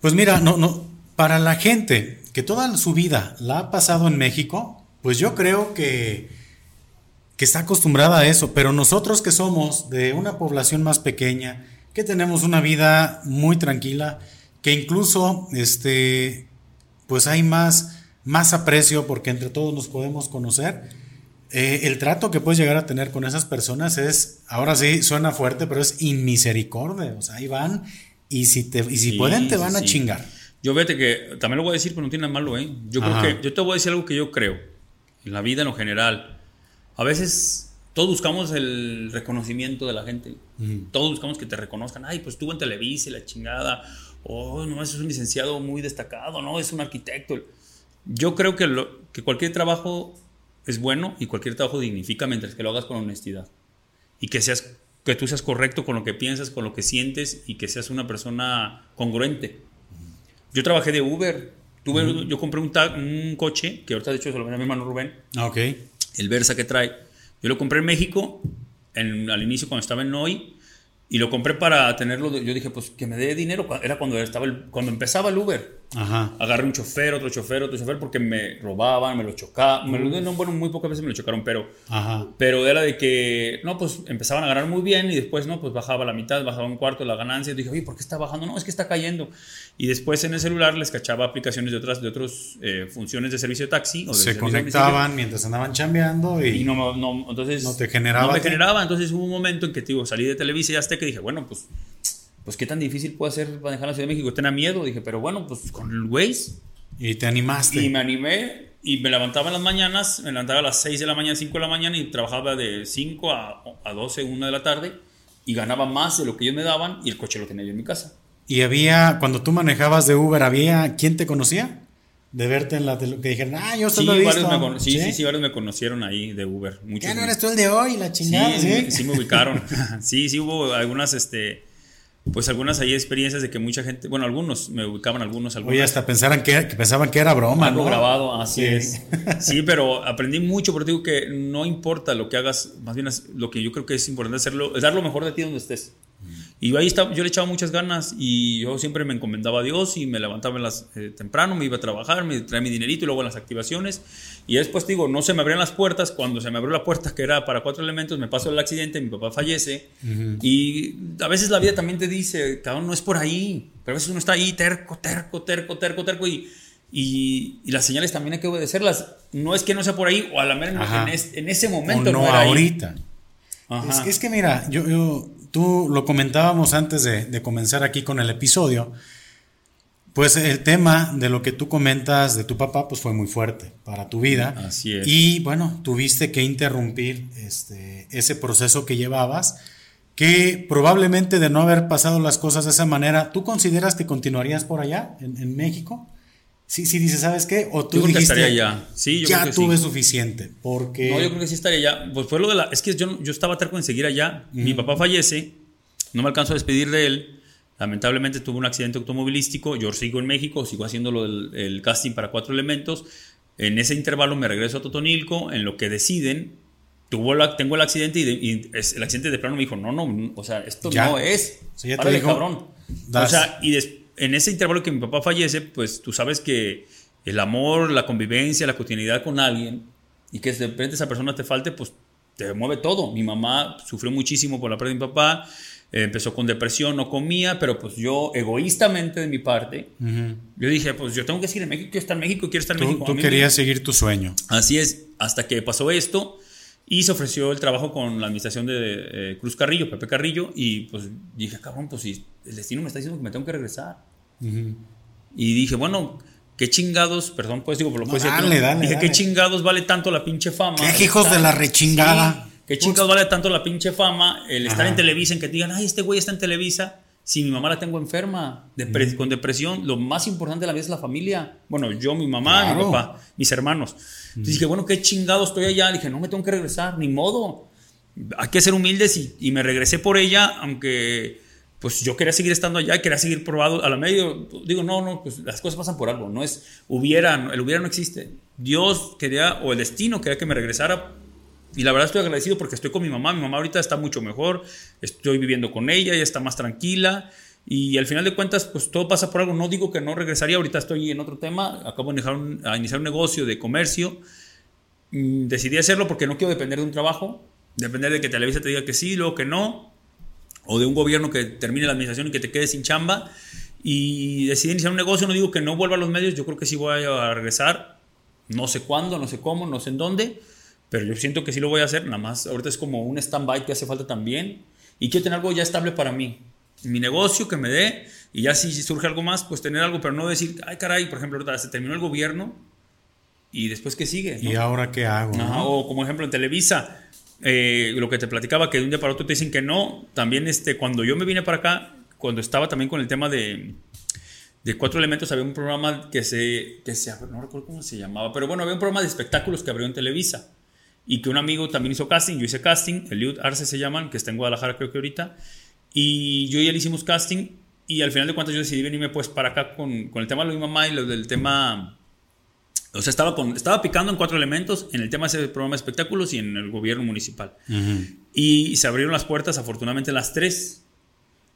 Pues mira, no, no, para la gente que toda su vida la ha pasado en México, pues yo creo que, que está acostumbrada a eso, pero nosotros que somos de una población más pequeña, que tenemos una vida muy tranquila, que incluso este, pues hay más, más aprecio porque entre todos nos podemos conocer. Eh, el trato que puedes llegar a tener con esas personas es, ahora sí, suena fuerte, pero es inmisericordia. O sea, ahí van y si, te, y si pueden te van a chingar. Yo vete que, también lo voy a decir, pero no tiene nada malo, ¿eh? Yo creo que, yo te voy a decir algo que yo creo, en la vida en lo general. A veces todos buscamos el reconocimiento de la gente. Todos buscamos que te reconozcan. Ay, pues estuvo en Televisa y la chingada. Oh, no, es un licenciado muy destacado, no, es un arquitecto. Yo creo que, lo, que cualquier trabajo es bueno y cualquier trabajo dignifica mientras que lo hagas con honestidad. Y que, seas, que tú seas correcto con lo que piensas, con lo que sientes y que seas una persona congruente. Yo trabajé de Uber. Tuve, Yo compré un, un, coche, que ahorita de hecho se lo vende a mi hermano Rubén. Ah, ok. El Versa que trae. Yo lo compré en México, en, al inicio cuando estaba en Noy, y lo compré para tenerlo. Yo dije, pues que me dé dinero. Era cuando, estaba el, cuando empezaba el Uber. Ajá. Agarré un chofer, otro chofer, otro chofer, porque me robaban, me lo chocaban. no, bueno, muy pocas veces me lo chocaron, pero, Ajá. pero era de que, no, pues empezaban a ganar muy bien y después, no, pues bajaba la mitad, bajaba un cuarto de la ganancia. Y dije, oye, ¿por qué está bajando? No, es que está cayendo. Y después en el celular les cachaba aplicaciones de otras de otras eh, funciones de servicio de taxi. O Se conectaban mientras andaban chambeando y, no, no, entonces, no te generaba. No me generaba. Entonces hubo un momento en que digo, salí de Televisa y hasta que dije, bueno, pues pues qué tan difícil puede ser manejar la Ciudad de México. Tenía miedo, dije, pero bueno, pues con el Waze. Y te animaste. Y me animé y me levantaba en las mañanas, me levantaba a las 6 de la mañana, 5 de la mañana y trabajaba de 5 a, a 12, 1 de la tarde y ganaba más de lo que ellos me daban y el coche lo tenía yo en mi casa. ¿Y había, cuando tú manejabas de Uber, había quien te conocía? De verte en la que dijeron, ah, yo solo sí, he visto. sí, sí, sí, varios me conocieron ahí de Uber. ya no eres tú el de hoy, la chingada. Sí, sí, sí me ubicaron. sí, sí hubo algunas, este, pues algunas hay experiencias de que mucha gente, bueno, algunos me ubicaban algunos, algunos. Oye, hasta pensaran que, pensaban que era broma, algo grabado, así es. Sí, pero aprendí mucho, pero digo que no importa lo que hagas, más bien lo que yo creo que es importante hacerlo, es dar lo mejor de ti donde estés. Y ahí estaba, yo le echaba muchas ganas y yo siempre me encomendaba a Dios y me levantaba las, eh, temprano, me iba a trabajar, me traía mi dinerito y luego en las activaciones. Y después digo, no se me abrían las puertas. Cuando se me abrió la puerta, que era para cuatro elementos, me pasó el accidente, mi papá fallece. Y a veces la vida también te dice, cabrón, no es por ahí. Pero a veces uno está ahí terco, terco, terco, terco, terco. Y, y, las señales también hay que obedecerlas. No es que no sea por ahí o a la menos en, ese momento. no, ahorita. Es, es, que mira, yo, yo tú lo comentábamos antes de, comenzar aquí con el episodio, pues el tema de lo que tú comentas de tu papá pues fue muy fuerte para tu vida. Así es. Y bueno, tuviste que interrumpir este, ese proceso que llevabas, que probablemente de no haber pasado las cosas de esa manera, ¿tú consideras que continuarías por allá, en, México? Sí, sí, dices, ¿sabes qué? O tú yo dijiste, estaría ya. Sí, yo ya creo que tuve suficiente, porque... No, yo creo que sí estaría ya. Pues fue lo de la... Es que yo, yo estaba terco en seguir allá. Mi papá fallece, no me alcanzo a despedir de él. Lamentablemente tuve un accidente automovilístico, yo sigo en México, sigo haciendo el casting para cuatro elementos. En ese intervalo me regreso a Totonilco, en lo que deciden, tuvo la, tengo el accidente y, el accidente de plano me dijo, no, no, o sea, esto no es. Sí, ya cabrón. O sea, y en ese intervalo que mi papá fallece, pues tú sabes que el amor, la convivencia, la cotidianidad con alguien y que de repente esa persona te falte, pues te mueve todo. Mi mamá sufrió muchísimo por la pérdida de mi papá, empezó con depresión, no comía, pero pues yo egoístamente de mi parte, yo dije, pues yo tengo que seguir en México, quiero estar en México, quiero estar en México. Tú querías seguir tu sueño. Así es, hasta que pasó esto y se ofreció el trabajo con la administración de eh, Cruz Carrillo, Pepe Carrillo, y pues dije, cabrón, pues si el destino me está diciendo que me tengo que regresar. Y dije, bueno, ¿Qué chingados, perdón, pues digo, por lo que dale, dale, Dije, ¿qué chingados vale tanto la pinche fama? ¿Qué hijos de la rechingada? ¿Qué chingados vale tanto la pinche fama? El estar en Televisa, en que te digan, ay, este güey está en Televisa. Si mi mamá la tengo enferma, con depresión, lo más importante de la vida es la familia. Bueno, yo, mi mamá, mi papá, mis hermanos. Entonces dije, bueno, qué chingados estoy allá. Dije, no me tengo que regresar, ni modo. Hay que ser humildes y, y me regresé por ella, aunque pues yo quería seguir estando allá, quería seguir probado. A la medio, digo, no, no, pues las cosas pasan por algo. No es hubiera, el hubiera no existe. Dios quería, o el destino quería que me regresara. Y la verdad estoy agradecido porque estoy con mi mamá. Mi mamá ahorita está mucho mejor. Estoy viviendo con ella, ella está más tranquila. Y al final de cuentas, pues todo pasa por algo. No digo que no regresaría. Ahorita estoy en otro tema. Acabo de iniciar un negocio de comercio. Mm, decidí hacerlo porque no quiero depender de un trabajo. Depender de que Televisa te diga que sí, luego que no o de un gobierno que termine la administración y que te quede sin chamba y decide iniciar un negocio, no digo que no vuelva a los medios, yo creo que sí voy a regresar, no sé cuándo, no sé cómo, no sé en dónde, pero yo siento que sí lo voy a hacer, nada más ahorita es como un stand-by que hace falta también y quiero tener algo ya estable para mí, mi negocio que me dé y ya si surge algo más, pues tener algo, pero no decir, ay caray, por ejemplo, ahorita se terminó el gobierno y después qué sigue. ¿Y ahora qué hago? O como ejemplo en Televisa, eh, lo que te platicaba, que de un día para otro te dicen que no. También este, cuando yo me vine para acá, cuando estaba también con el tema de, de cuatro elementos, había un programa que se, que se, no recuerdo cómo se llamaba, pero bueno, había un programa de espectáculos que abrió en Televisa y que un amigo también hizo casting, yo hice casting, Eliud Arce se llaman, que está en Guadalajara creo que ahorita, y yo y él hicimos casting y al final de cuentas yo decidí venirme pues para acá con, con el tema de mi mamá y lo del tema o sea, estaba, con, estaba picando en cuatro elementos en el tema de ese programa de espectáculos y en el gobierno municipal. Y se abrieron las puertas, afortunadamente, las tres,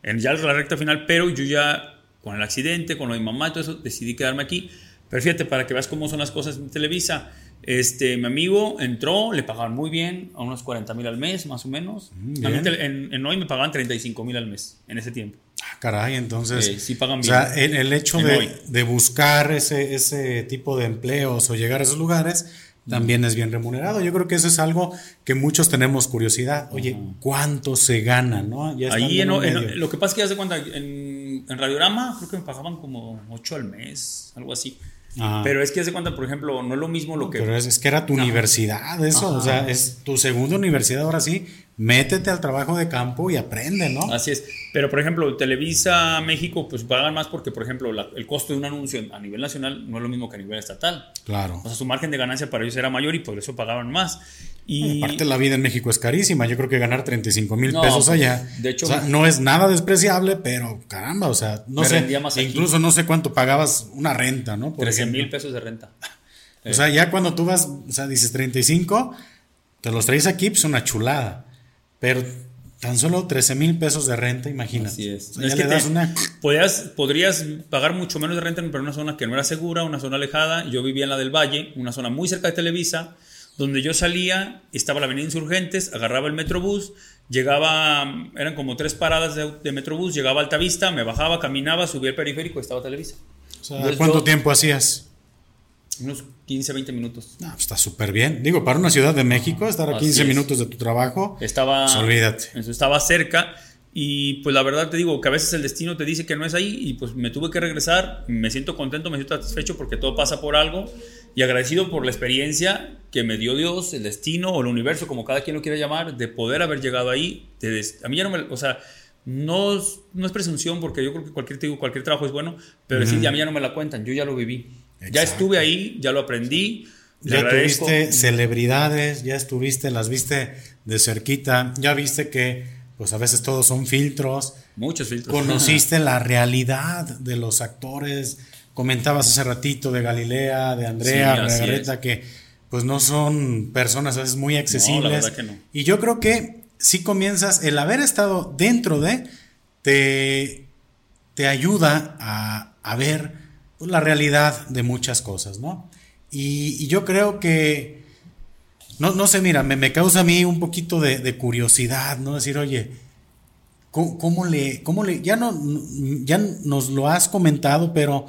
en ya la recta final, pero yo ya, con el accidente, con lo de mi mamá y todo eso, decidí quedarme aquí. Pero fíjate, para que veas cómo son las cosas en Televisa, este, mi amigo entró, le pagaban muy bien, a unos 40 mil al mes, más o menos. Mm, en, en, hoy me pagaban 35 mil al mes, en ese tiempo. Ah, caray, entonces. sí pagan O sea, el, hecho de, buscar ese, ese tipo de empleos o llegar a esos lugares también es bien remunerado. Yo creo que eso es algo que muchos tenemos curiosidad. Oye, ¿cuánto se gana? ¿no? Ahí lo que pasa es que ya se cuenta, en, en Radiorama creo que me pagaban como 8 al mes, algo así. Pero es que hace cuenta, por ejemplo, no es lo mismo lo que. Pero es, que era tu universidad, eso. O sea, es tu segunda universidad ahora sí métete al trabajo de campo y aprende, ¿no? Así es. Pero, por ejemplo, Televisa México, pues pagan más porque, por ejemplo, el costo de un anuncio a nivel nacional no es lo mismo que a nivel estatal. Claro. O sea, su margen de ganancia para ellos era mayor y por eso pagaban más. Y aparte, la vida en México es carísima. Yo creo que ganar 35 mil pesos pues, allá. De hecho, o sea, no es nada despreciable, pero caramba, o sea, no sé. incluso no sé cuánto pagabas una renta, ¿no? Por 13 mil pesos de renta. o sea, ya cuando tú vas, o sea, dices 35, te los traes aquí, pues una chulada. Pero tan solo 13 mil pesos de renta, imagínate. Así es. es que podrías, podrías pagar mucho menos de renta, en una zona que no era segura, una zona alejada. Yo vivía en la del Valle, una zona muy cerca de Televisa, donde yo salía, estaba la avenida Insurgentes, agarraba el Metrobús, llegaba, eran como tres paradas de, Metrobús, llegaba a Altavista, me bajaba, caminaba, subía el periférico, estaba Televisa. ¿Cuánto tiempo hacías? Unos 15, 20 minutos. No, pues está súper bien. Digo, para una ciudad de México, estar a 15 minutos de tu trabajo. Estaba. Pues olvídate. Estaba cerca. Y pues la verdad te digo que a veces el destino te dice que no es ahí y pues me tuve que regresar. Me siento contento, me siento satisfecho porque todo pasa por algo y agradecido por la experiencia que me dio Dios, el destino o el universo, como cada quien lo quiera llamar, de poder haber llegado ahí. a mí ya no me. O sea, no, no es presunción porque yo creo que cualquier, digo, cualquier trabajo es bueno, pero decir, a mí ya no me la cuentan, yo ya lo viví. Ya estuve ahí, ya lo aprendí. Ya tuviste celebridades, ya estuviste, las viste de cerquita, ya viste que pues a veces todos son filtros. Muchos filtros. Conociste la realidad de los actores. Comentabas hace ratito de Galilea, de Andrea, sí, que pues no son personas a veces muy accesibles. Y yo creo que si comienzas, el haber estado dentro de, te, te ayuda a, a ver pues, la realidad de muchas cosas, ¿no? Y, yo creo que, no, no sé, mira, me, me, causa a mí un poquito de, curiosidad, ¿no? Decir, oye, ¿cómo, le, cómo le, ya, no, ya nos lo has comentado, pero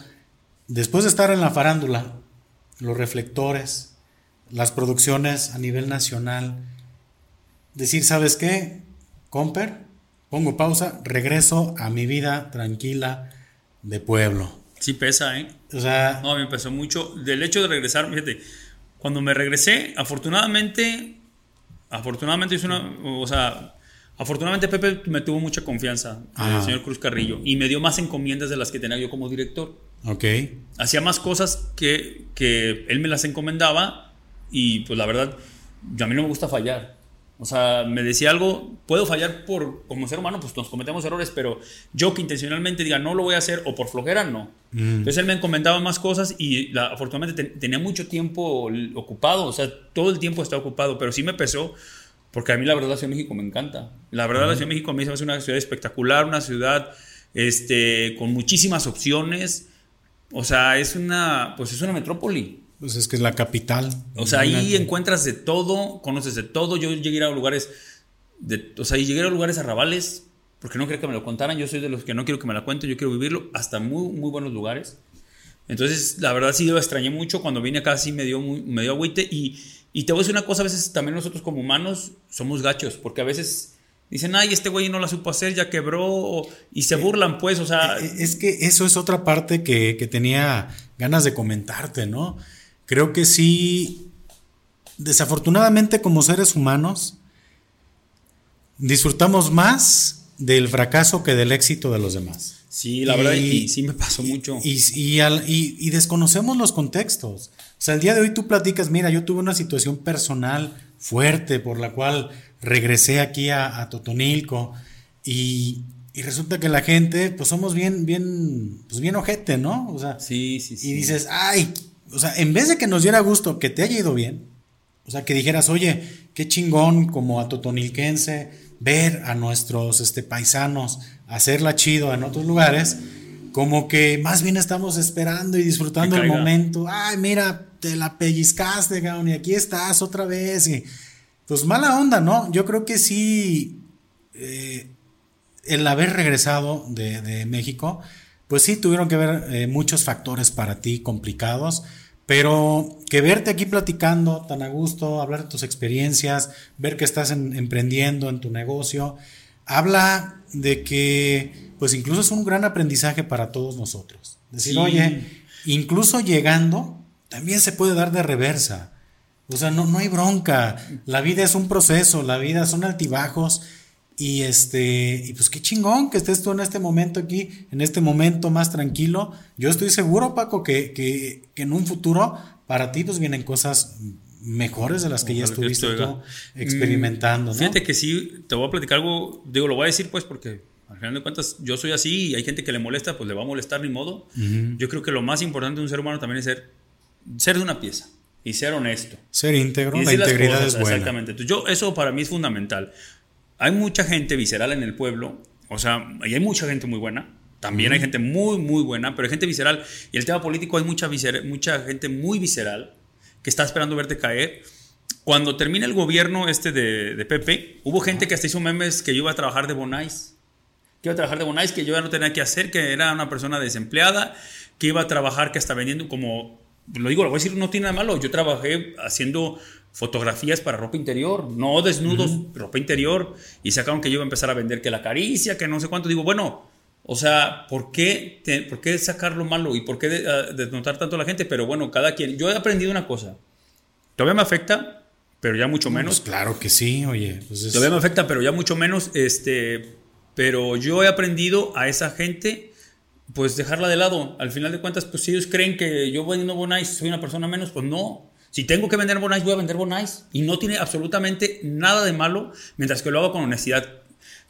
después de estar en la farándula, los reflectores, las producciones a nivel nacional, decir, ¿sabes qué? Comper, pongo pausa, regreso a mi vida tranquila de pueblo. Sí pesa, ¿eh? O sea... No, me pesó mucho. Del hecho de regresar, fíjate, cuando me regresé, afortunadamente, afortunadamente hice una, o sea, afortunadamente Pepe me tuvo mucha confianza, el señor Cruz Carrillo, y me dio más encomiendas de las que tenía yo como director. Ok. Hacía más cosas que, que él me las encomendaba y pues la verdad, a mí no me gusta fallar. O sea, me decía algo, puedo fallar por como ser humano, pues nos cometemos errores, pero yo que intencionalmente diga no lo voy a hacer o por flojera, no. Mm. Entonces él me encomendaba más cosas y afortunadamente tenía mucho tiempo ocupado, o sea, todo el tiempo estaba ocupado, pero sí me pesó porque a mí la verdad la Ciudad de México me encanta. La verdad la Ciudad de México a mí se me hace una ciudad espectacular, una ciudad este, con muchísimas opciones. O sea, es una, pues es una metrópoli. Pues es que es la capital. O sea, ahí encuentras de todo, conoces de todo. Yo llegué a lugares, de, o sea, llegué a lugares arrabales, porque no quería que me lo contaran. Yo soy de los que no quiero que me la cuenten, yo quiero vivirlo, hasta muy, muy buenos lugares. Entonces, la verdad sí yo extrañé mucho. Cuando vine acá sí me dio, muy, me dio agüite. Y, y te voy a decir una cosa, a veces también nosotros como humanos somos gachos, porque a veces dicen, ay, este güey no la supo hacer, ya quebró, y se burlan, pues, o sea... Eh, es que eso es otra parte que, que tenía ganas de comentarte, ¿no? Creo que sí, desafortunadamente como seres humanos, disfrutamos más del fracaso que del éxito de los demás. Sí, la verdad, y, sí me pasó mucho. Y, y, desconocemos los contextos. O sea, el día de hoy tú platicas, mira, yo tuve una situación personal fuerte por la cual regresé aquí a, Totonilco y, resulta que la gente, pues somos bien, bien, pues bien ojete, ¿no? O sea, sí, sí, sí. Y dices, ay, o sea, en vez de que nos diera gusto que te haya ido bien, o sea, que dijeras, oye, qué chingón como a Totonilquense ver a nuestros este, paisanos hacerla chido en otros lugares, como que más bien estamos esperando y disfrutando el momento. Ay, mira, te la pellizcaste, cabrón, y aquí estás otra vez. Y, pues mala onda, ¿no? Yo creo que sí, eh, el haber regresado de, de México, pues sí, tuvieron que ver eh, muchos factores para ti complicados, pero que verte aquí platicando tan a gusto, hablar de tus experiencias, ver que estás emprendiendo en tu negocio, habla de que pues incluso es un gran aprendizaje para todos nosotros. Decir, oye, incluso llegando, también se puede dar de reversa. O sea, no, no hay bronca. La vida es un proceso, la vida son altibajos y este, y pues qué chingón que estés tú en este momento aquí, en este momento más tranquilo. Yo estoy seguro, Paco, que, que, que en un futuro para ti pues vienen cosas mejores de las que ya estuviste tú experimentando. ¿no? Fíjate que sí, te voy a platicar algo, digo, lo voy a decir pues porque al final de cuentas yo soy así y hay gente que le molesta, pues le va a molestar ni modo. Yo creo que lo más importante de un ser humano también es ser, ser de una pieza y ser honesto. Ser íntegro, la integridad es buena. Exactamente. Entonces, yo, eso para mí es fundamental hay mucha gente visceral en el pueblo, o sea, y hay mucha gente muy buena. También hay gente muy, muy buena, pero hay gente visceral. Y el tema político hay mucha, mucha gente muy visceral que está esperando verte caer. Cuando termina el gobierno este de, de Pepe, hubo gente que hasta hizo memes que yo iba a trabajar de Bonais. Que iba a trabajar de Bonais, que yo ya no tenía que hacer, que era una persona desempleada, que iba a trabajar, que está vendiendo como... Lo digo, lo voy a decir, no tiene nada malo. Yo trabajé haciendo fotografías para ropa interior, no desnudos, ropa interior, y sacaron que yo iba a empezar a vender que la caricia, que no sé cuánto. Digo, bueno, o sea, ¿por qué, ¿por qué sacar lo malo y por qué desnotar tanto a la gente? Pero bueno, cada quien. Yo he aprendido una cosa. Todavía me afecta, pero ya mucho menos. Pues claro que sí, oye. Pues Todavía me afecta, pero ya mucho menos. Este, pero yo he aprendido a esa gente, pues dejarla de lado. Al final de cuentas, pues si ellos creen que yo vendiendo Bonais soy una persona menos, pues no. Si tengo que vender Bonais, voy a vender Bonais. Y no tiene absolutamente nada de malo mientras que lo hago con honestidad.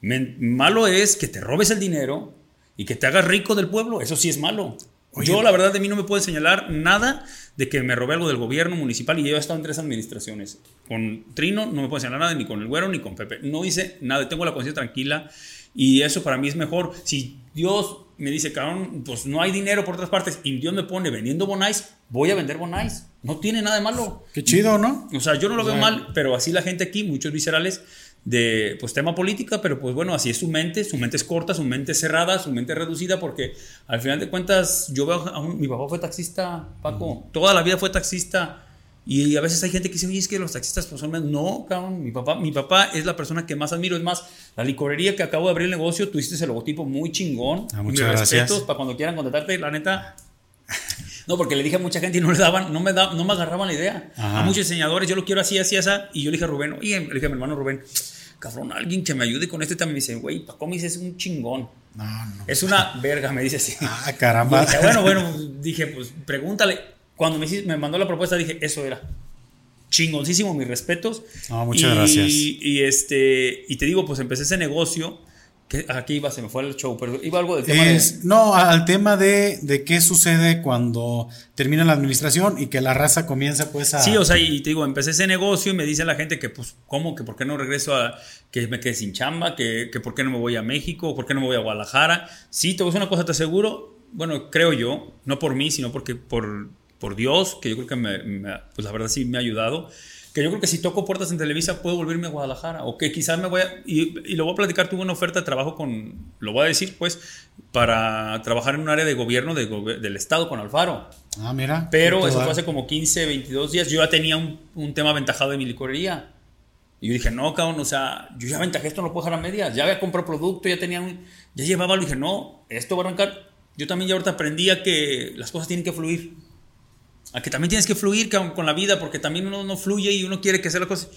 malo es que te robes el dinero y que te hagas rico del pueblo. Eso sí es malo. Yo, la verdad, de mí no me puede señalar nada de que me robé algo del gobierno municipal y yo he estado en tres administraciones. Con Trino no me puede señalar nada, ni con el güero, ni con Pepe. No hice nada, tengo la conciencia tranquila y eso para mí es mejor. Si Dios me dice, cabrón, pues no hay dinero por otras partes y Dios me pone vendiendo Bonais, voy a vender Bonais. No tiene nada de malo. Qué chido, ¿no? O sea, yo no lo veo mal, pero así la gente aquí, muchos viscerales, de pues tema política, pero pues bueno, así es su mente, su mente es corta, su mente es cerrada, su mente es reducida, porque al final de cuentas yo veo a mi papá fue taxista, Paco, toda la vida fue taxista. Y a veces hay gente que dice, oye, es que los taxistas pues son... No, cabrón, mi papá, mi papá es la persona que más admiro. Es más, la licorería que acabo de abrir el negocio, tuviste ese logotipo muy chingón. Ah, muchas gracias. respetos para cuando quieran contratarte, la neta. No, porque le dije a mucha gente y no le daban, no me, da, no me agarraban la idea. A muchos diseñadores, yo lo quiero así, así, así. Y yo le dije a Rubén, oye, le dije a mi hermano Rubén, cabrón, alguien que me ayude con este tema. Me dice, güey, Paco me dice, es un chingón. No, no. Es una verga, me dice así. Ah, caramba. bueno, bueno, dije, pues pregúntale. Cuando me, me mandó la propuesta dije, eso era. Chingoncísimo, mis respetos. No, muchas gracias. Y, este, y te digo, pues empecé ese negocio. Que aquí iba, se me fue el show, pero iba algo del tema No, al tema de, de, qué sucede cuando termina la administración y que la raza comienza pues a... Sí, o sea, y te digo, empecé ese negocio y me dice la gente que pues, ¿cómo? Que por qué no regreso a... que me quedé sin chamba, que, que por qué no me voy a México, por qué no me voy a Guadalajara. Sí, te voy a decir una cosa, te aseguro, bueno, creo yo, no por mí, sino porque por, por Dios, que yo creo que me, pues la verdad sí me ha ayudado que yo creo que si toco puertas en Televisa puedo volverme a Guadalajara o que quizás me voy a, y, lo voy a platicar, tuve una oferta de trabajo con, lo voy a decir pues, para trabajar en un área de gobierno del Estado con Alfaro. Ah, mira. Pero eso fue hace como 15, 22 días, yo ya tenía un, un tema aventajado de mi licorería. Y yo dije, no, cabrón, o sea, yo ya aventajé esto, no lo puedo dejar a medias. Ya había comprado producto, ya tenía un, ya llevaba, lo dije, no, esto va a arrancar. Yo también ya ahorita aprendí a que las cosas tienen que fluir a que también tienes que fluir con la vida, porque también uno no fluye y uno quiere que sea las cosas.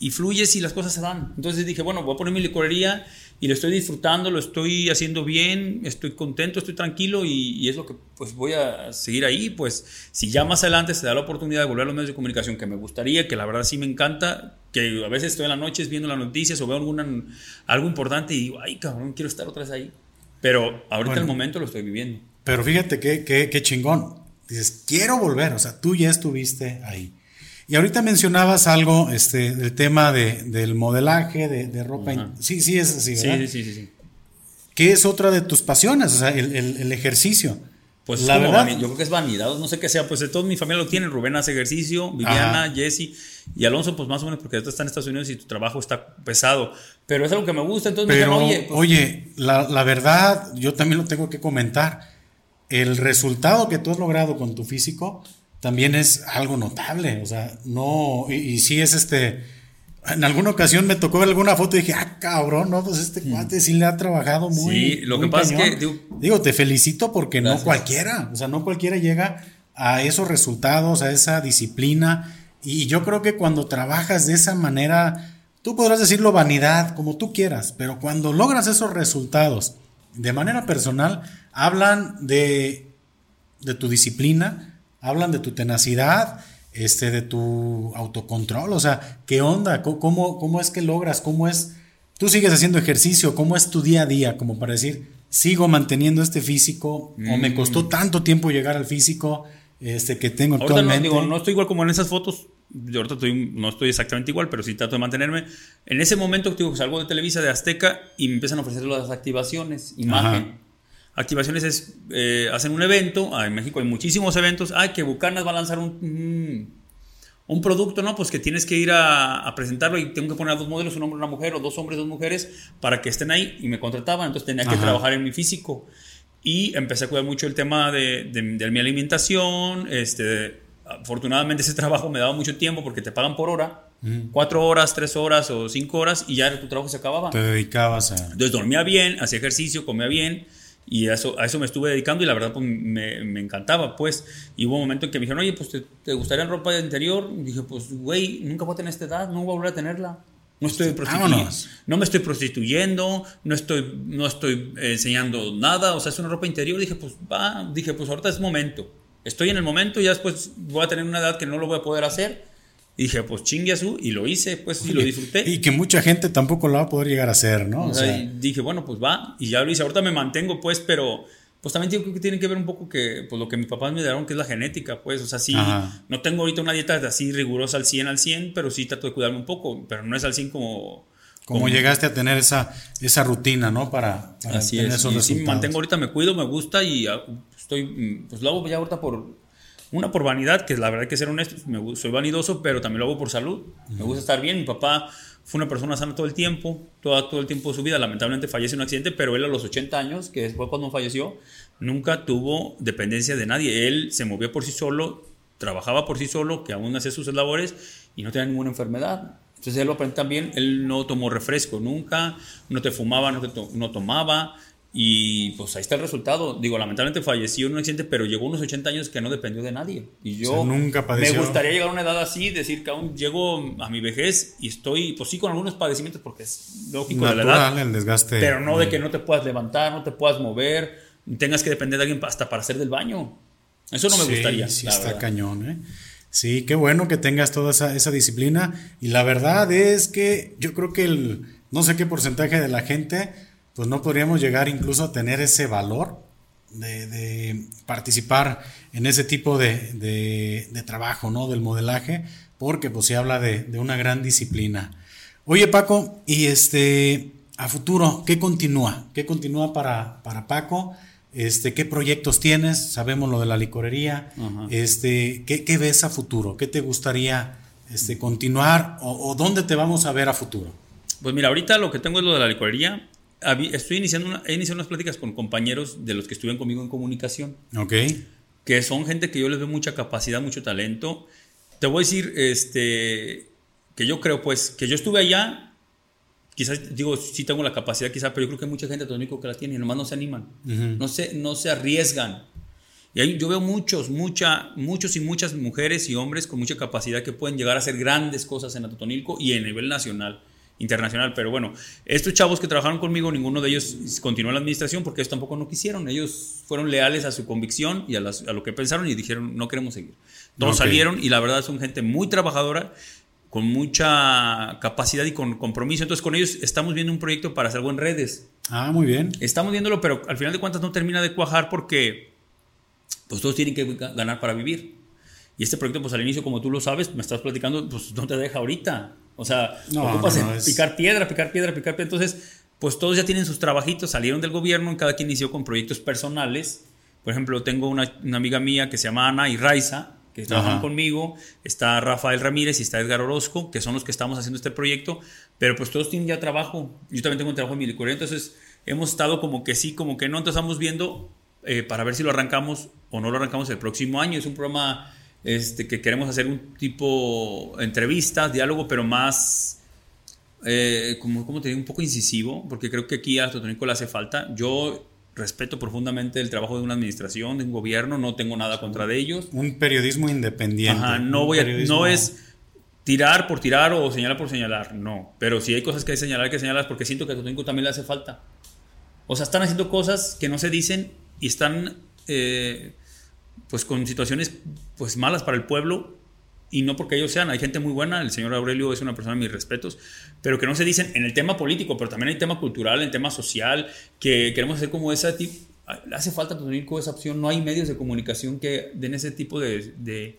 Y fluye si las cosas se dan. Entonces dije, bueno, voy a poner mi licorería y lo estoy disfrutando, lo estoy haciendo bien, estoy contento, estoy tranquilo y, es lo que pues voy a seguir ahí. Pues si ya más adelante se da la oportunidad de volver a los medios de comunicación, que me gustaría, que la verdad sí me encanta, que a veces estoy en las noches viendo las noticias o veo alguna, algo importante y digo, ay cabrón, quiero estar otra vez ahí. Pero ahorita en el momento lo estoy viviendo. Pero fíjate qué, qué, qué chingón dices, quiero volver, o sea, tú ya estuviste ahí. Y ahorita mencionabas algo, este, del tema de, del modelaje, de, ropa. Sí, sí, es así, ¿verdad? Sí, sí, sí, sí. ¿Qué es otra de tus pasiones? O sea, el, ejercicio. Pues la verdad, yo creo que es vanidad, no sé qué sea, pues de toda mi familia lo tienen, Rubén hace ejercicio, Viviana, Jesse y Alonso, pues más o menos porque ahorita está en Estados Unidos y tu trabajo está pesado, pero es algo que me gusta, entonces pero, oye, pues oye la, la verdad, yo también lo tengo que comentar, el resultado que tú has logrado con tu físico también es algo notable. O sea, no, y, si es este. En alguna ocasión me tocó ver alguna foto y dije, ah, cabrón, no, pues este mm. cuate sí le ha trabajado muy. Sí, lo que pasa es que. Digo, te felicito porque no cualquiera, o sea, no cualquiera llega a esos resultados, a esa disciplina. Y yo creo que cuando trabajas de esa manera, tú podrás decirlo vanidad, como tú quieras, pero cuando logras esos resultados de manera personal, hablan de, de tu disciplina, hablan de tu tenacidad, este, de tu autocontrol, o sea, ¿qué onda? ¿Cómo, ¿Cómo es que logras? ¿Cómo es? Tú sigues haciendo ejercicio, ¿cómo es tu día a día? Como para decir, sigo manteniendo este físico, o me costó mm. tanto tiempo llegar al físico este, que tengo actualmente. No, no estoy igual como en esas fotos, yo ahorita estoy, no estoy exactamente igual, pero sí trato de mantenerme. En ese momento, digo, salgo de Televisa, de Azteca, y me empiezan a ofrecer las activaciones, imagen. Activaciones es, eh, hacen un evento, ah, en México hay muchísimos eventos, ay, que Bucanas va a lanzar un, un producto, ¿no? Pues que tienes que ir a, presentarlo y tengo que poner a dos modelos, un hombre y una mujer, o dos hombres, dos mujeres, para que estén ahí, y me contrataban, entonces tenía que trabajar en mi físico. Y empecé a cuidar mucho el tema de, de, mi alimentación, este, afortunadamente ese trabajo me daba mucho tiempo porque te pagan por hora, cuatro horas, tres horas o cinco horas, y ya tu trabajo se acababa. Te dedicabas a... Entonces dormía bien, hacía ejercicio, comía bien, y a eso, a eso me estuve dedicando y la verdad pues, me, me, encantaba, pues. Y hubo un momento en que me dijeron, oye, pues, ¿te, te gustaría ropa de interior? Y dije, pues, güey, nunca voy a tener esta edad, no voy a volver a tenerla. No estoy prostituyendo, no me estoy prostituyendo, no estoy, no estoy enseñando nada, o sea, es una ropa interior. Dije, pues, va, dije, pues, ahorita es momento. Estoy en el momento, ya después voy a tener una edad que no lo voy a poder hacer. Y dije, pues chingue a su, y lo hice, pues, y lo disfruté. Y que mucha gente tampoco lo va a poder llegar a hacer, ¿no? O, sea, dije, bueno, pues va, y ya lo hice. Ahorita me mantengo, pues, pero pues también creo que tiene que ver un poco que, pues lo que mis papás me dieron, que es la genética, pues, o sea, sí, no tengo ahorita una dieta así rigurosa al 100 al 100, pero sí trato de cuidarme un poco, pero no es al 100 como... Como, llegaste a tener esa, esa rutina, ¿no? Para, así tener es. esos y Sí, me mantengo ahorita, me cuido, me gusta y ah, estoy, pues lo hago ya ahorita por, una por vanidad, que la verdad hay que ser honesto, me, soy vanidoso, pero también lo hago por salud. Me gusta estar bien. Mi papá fue una persona sana todo el tiempo, todo, todo el tiempo de su vida. Lamentablemente falleció en un accidente, pero él a los 80 años, que después cuando falleció, nunca tuvo dependencia de nadie. Él se movía por sí solo, trabajaba por sí solo, que aún hacía sus labores y no tenía ninguna enfermedad. Entonces él lo aprendió también, él no tomó refresco nunca, no te fumaba, no, no tomaba, y pues ahí está el resultado. Digo, lamentablemente falleció en un accidente, pero llegó a unos 80 años que no dependió de nadie. Y yo nunca me gustaría llegar a una edad así, decir que aún llego a mi vejez y estoy, pues sí, con algunos padecimientos, porque es lógico de la edad. el desgaste. Pero no de que no te puedas levantar, no te puedas mover, tengas que depender de alguien hasta para hacer del baño. Eso no me gustaría. Sí, está cañón, ¿eh? Sí, qué bueno que tengas toda esa, esa disciplina. Y la verdad es que yo creo que el, no sé qué porcentaje de la gente pues no podríamos llegar incluso a tener ese valor de, participar en ese tipo de, trabajo, ¿no? Del modelaje, porque pues se habla de, una gran disciplina. Oye Paco, y este, a futuro, ¿qué continúa? ¿Qué continúa para, para Paco? Este, ¿Qué proyectos tienes? Sabemos lo de la licorería. Este, ¿qué, ves a futuro? ¿Qué te gustaría este, continuar o, o, dónde te vamos a ver a futuro? Pues mira, ahorita lo que tengo es lo de la licorería estoy iniciando he iniciado unas pláticas con compañeros de los que estuvieron conmigo en comunicación. Ok. Que son gente que yo les veo mucha capacidad, mucho talento. Te voy a decir, este, que yo creo, pues, que yo estuve allá, quizás, digo, sí tengo la capacidad, quizás, pero yo creo que hay mucha gente único que la tiene y nomás no se animan, no, se, no se arriesgan. Y ahí yo veo muchos, mucha, muchos y muchas mujeres y hombres con mucha capacidad que pueden llegar a hacer grandes cosas en Atotonilco y a nivel nacional internacional. Pero bueno, estos chavos que trabajaron conmigo, ninguno de ellos continuó en la administración porque ellos tampoco no quisieron. Ellos fueron leales a su convicción y a, lo que pensaron y dijeron, no queremos seguir. Todos salieron y la verdad son gente muy trabajadora, con mucha capacidad y con compromiso. Entonces con ellos estamos viendo un proyecto para hacer algo en redes. Ah, muy bien. Estamos viéndolo, pero al final de cuentas no termina de cuajar porque pues todos tienen que ganar para vivir. Y este proyecto, pues al inicio, como tú lo sabes, me estás platicando, pues no te deja ahorita. O sea, no, ocupas picar piedra, picar piedra, picar piedra. Entonces, pues todos ya tienen sus trabajitos, salieron del gobierno, cada quien inició con proyectos personales. Por ejemplo, tengo una, amiga mía que se llama Ana y Raiza, que trabajan conmigo. Está Rafael Ramírez y está Edgar Orozco, que son los que estamos haciendo este proyecto. Pero pues todos tienen ya trabajo. Yo también tengo un trabajo en mi licorería. Entonces, hemos estado como que sí, como que no. Entonces, estamos viendo eh, para ver si lo arrancamos o no lo arrancamos el próximo año. Es un programa este, que queremos hacer un tipo entrevistas, diálogo, pero más, eh, como, como te digo, un poco incisivo, porque creo que aquí a Totónico le hace falta. Yo respeto profundamente el trabajo de una administración, de un gobierno, no tengo nada contra de ellos. Un periodismo independiente. no, voy no es tirar por tirar o señalar por señalar, no. Pero si hay cosas que hay que señalar, que señalar porque siento que a Totónico también le hace falta. O sea, están haciendo cosas que no se dicen y están eh, pues con situaciones pues malas para el pueblo y no porque ellos sean, hay gente muy buena, el señor Aurelio es una persona de mis respetos, pero que no se dicen en el tema político, pero también hay tema cultural, en el tema social, que queremos hacer como esa tipo, hace falta tener esa opción, no hay medios de comunicación que den ese tipo de, de,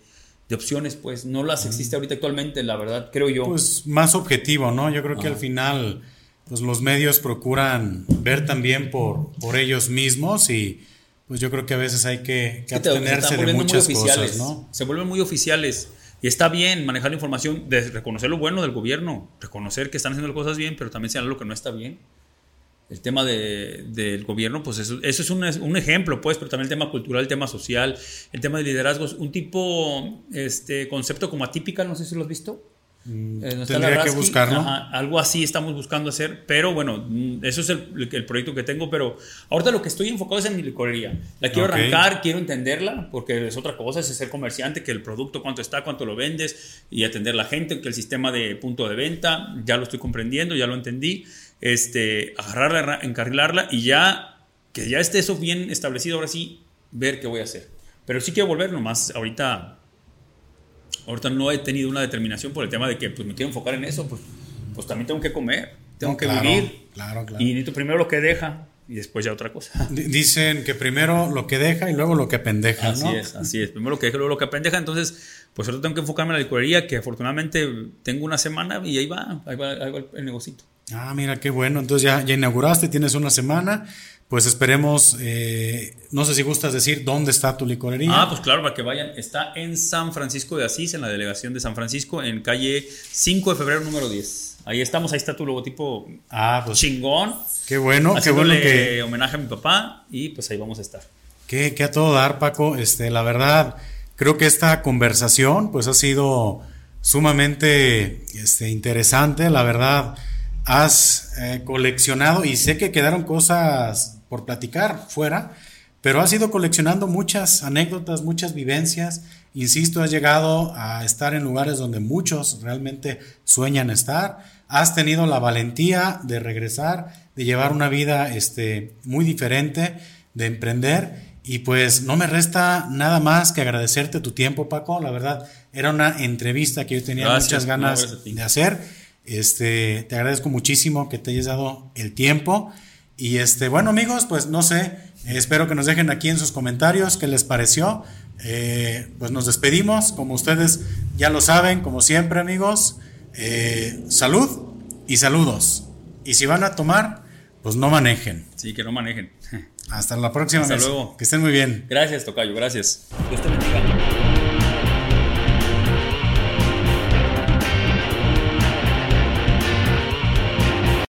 opciones, pues no las existe ahorita actualmente, la verdad, creo yo. Pues más objetivo, ¿no? Yo creo que al final, pues los medios procuran ver también por, por ellos mismos y pues yo creo que a veces hay que, que abstenerse de muchas cosas, ¿no? Se vuelven muy oficiales. Y está bien manejar la información, de reconocer lo bueno del gobierno, reconocer que están haciendo las cosas bien, pero también señalar lo que no está bien. El tema de, del gobierno, pues eso, eso es un, un, ejemplo, pues, pero también el tema cultural, el tema social, el tema de liderazgos, un tipo, este concepto como atípica, no sé si lo has visto. Mm, eh, tendría que buscarlo. algo así estamos buscando hacer, pero bueno, mm, eso es el, el, proyecto que tengo, pero ahorita lo que estoy enfocado es en mi licorería. La quiero arrancar, quiero entenderla, porque es otra cosa, es ser comerciante, que el producto, cuánto está, cuánto lo vendes, y atender la gente, que el sistema de punto de venta, ya lo estoy comprendiendo, ya lo entendí, este, agarrarla, encarrilarla, y ya, que ya esté eso bien establecido, ahora sí, ver qué voy a hacer. Pero sí quiero volver nomás, ahorita ahorita no he tenido una determinación por el tema de que pues me quiero enfocar en eso, pues, pues también tengo que comer, tengo que vivir. Claro, claro. Y necesito primero lo que deja y después ya otra cosa. Dicen que primero lo que deja y luego lo que pendeja, así es, así es. Primero lo que deja y luego lo que pendeja. Entonces, pues ahorita tengo que enfocarme en la licorería, que afortunadamente tengo una semana y ahí va, ahí va, el negocito. Ah, mira, qué bueno. Entonces ya, ya inauguraste, tienes una semana. Pues esperemos, eh, no sé si gustas decir dónde está tu licorería. Ah, pues claro, para que vayan. Está en San Francisco de Asís, en la delegación de San Francisco, en calle 5 de febrero número 10. Ahí estamos, ahí está tu logotipo ah, pues, chingón. Qué bueno, qué bueno que... homenaje a mi papá y pues ahí vamos a estar. Que, a todo dar, Paco. Este, la verdad, creo que esta conversación pues ha sido sumamente este, interesante. La verdad, has eh, coleccionado y sé que quedaron cosas por platicar fuera, pero has ido coleccionando muchas anécdotas, muchas vivencias. Insisto, has llegado a estar en lugares donde muchos realmente sueñan estar. Has tenido la valentía de regresar, de llevar una vida este, muy diferente, de emprender. Y pues no me resta nada más que agradecerte tu tiempo, Paco. La verdad, era una entrevista que yo tenía muchas ganas de hacer. Este, te agradezco muchísimo que te hayas dado el tiempo. Y este, bueno amigos, pues no sé, espero que nos dejen aquí en sus comentarios qué les pareció. Eh, pues nos despedimos, como ustedes ya lo saben, como siempre amigos, eh, salud y saludos. Y si van a tomar, pues no manejen. Sí, que no manejen. Hasta la próxima. Hasta luego. Que estén muy bien. Gracias, Tocayo, gracias. Dios te bendiga.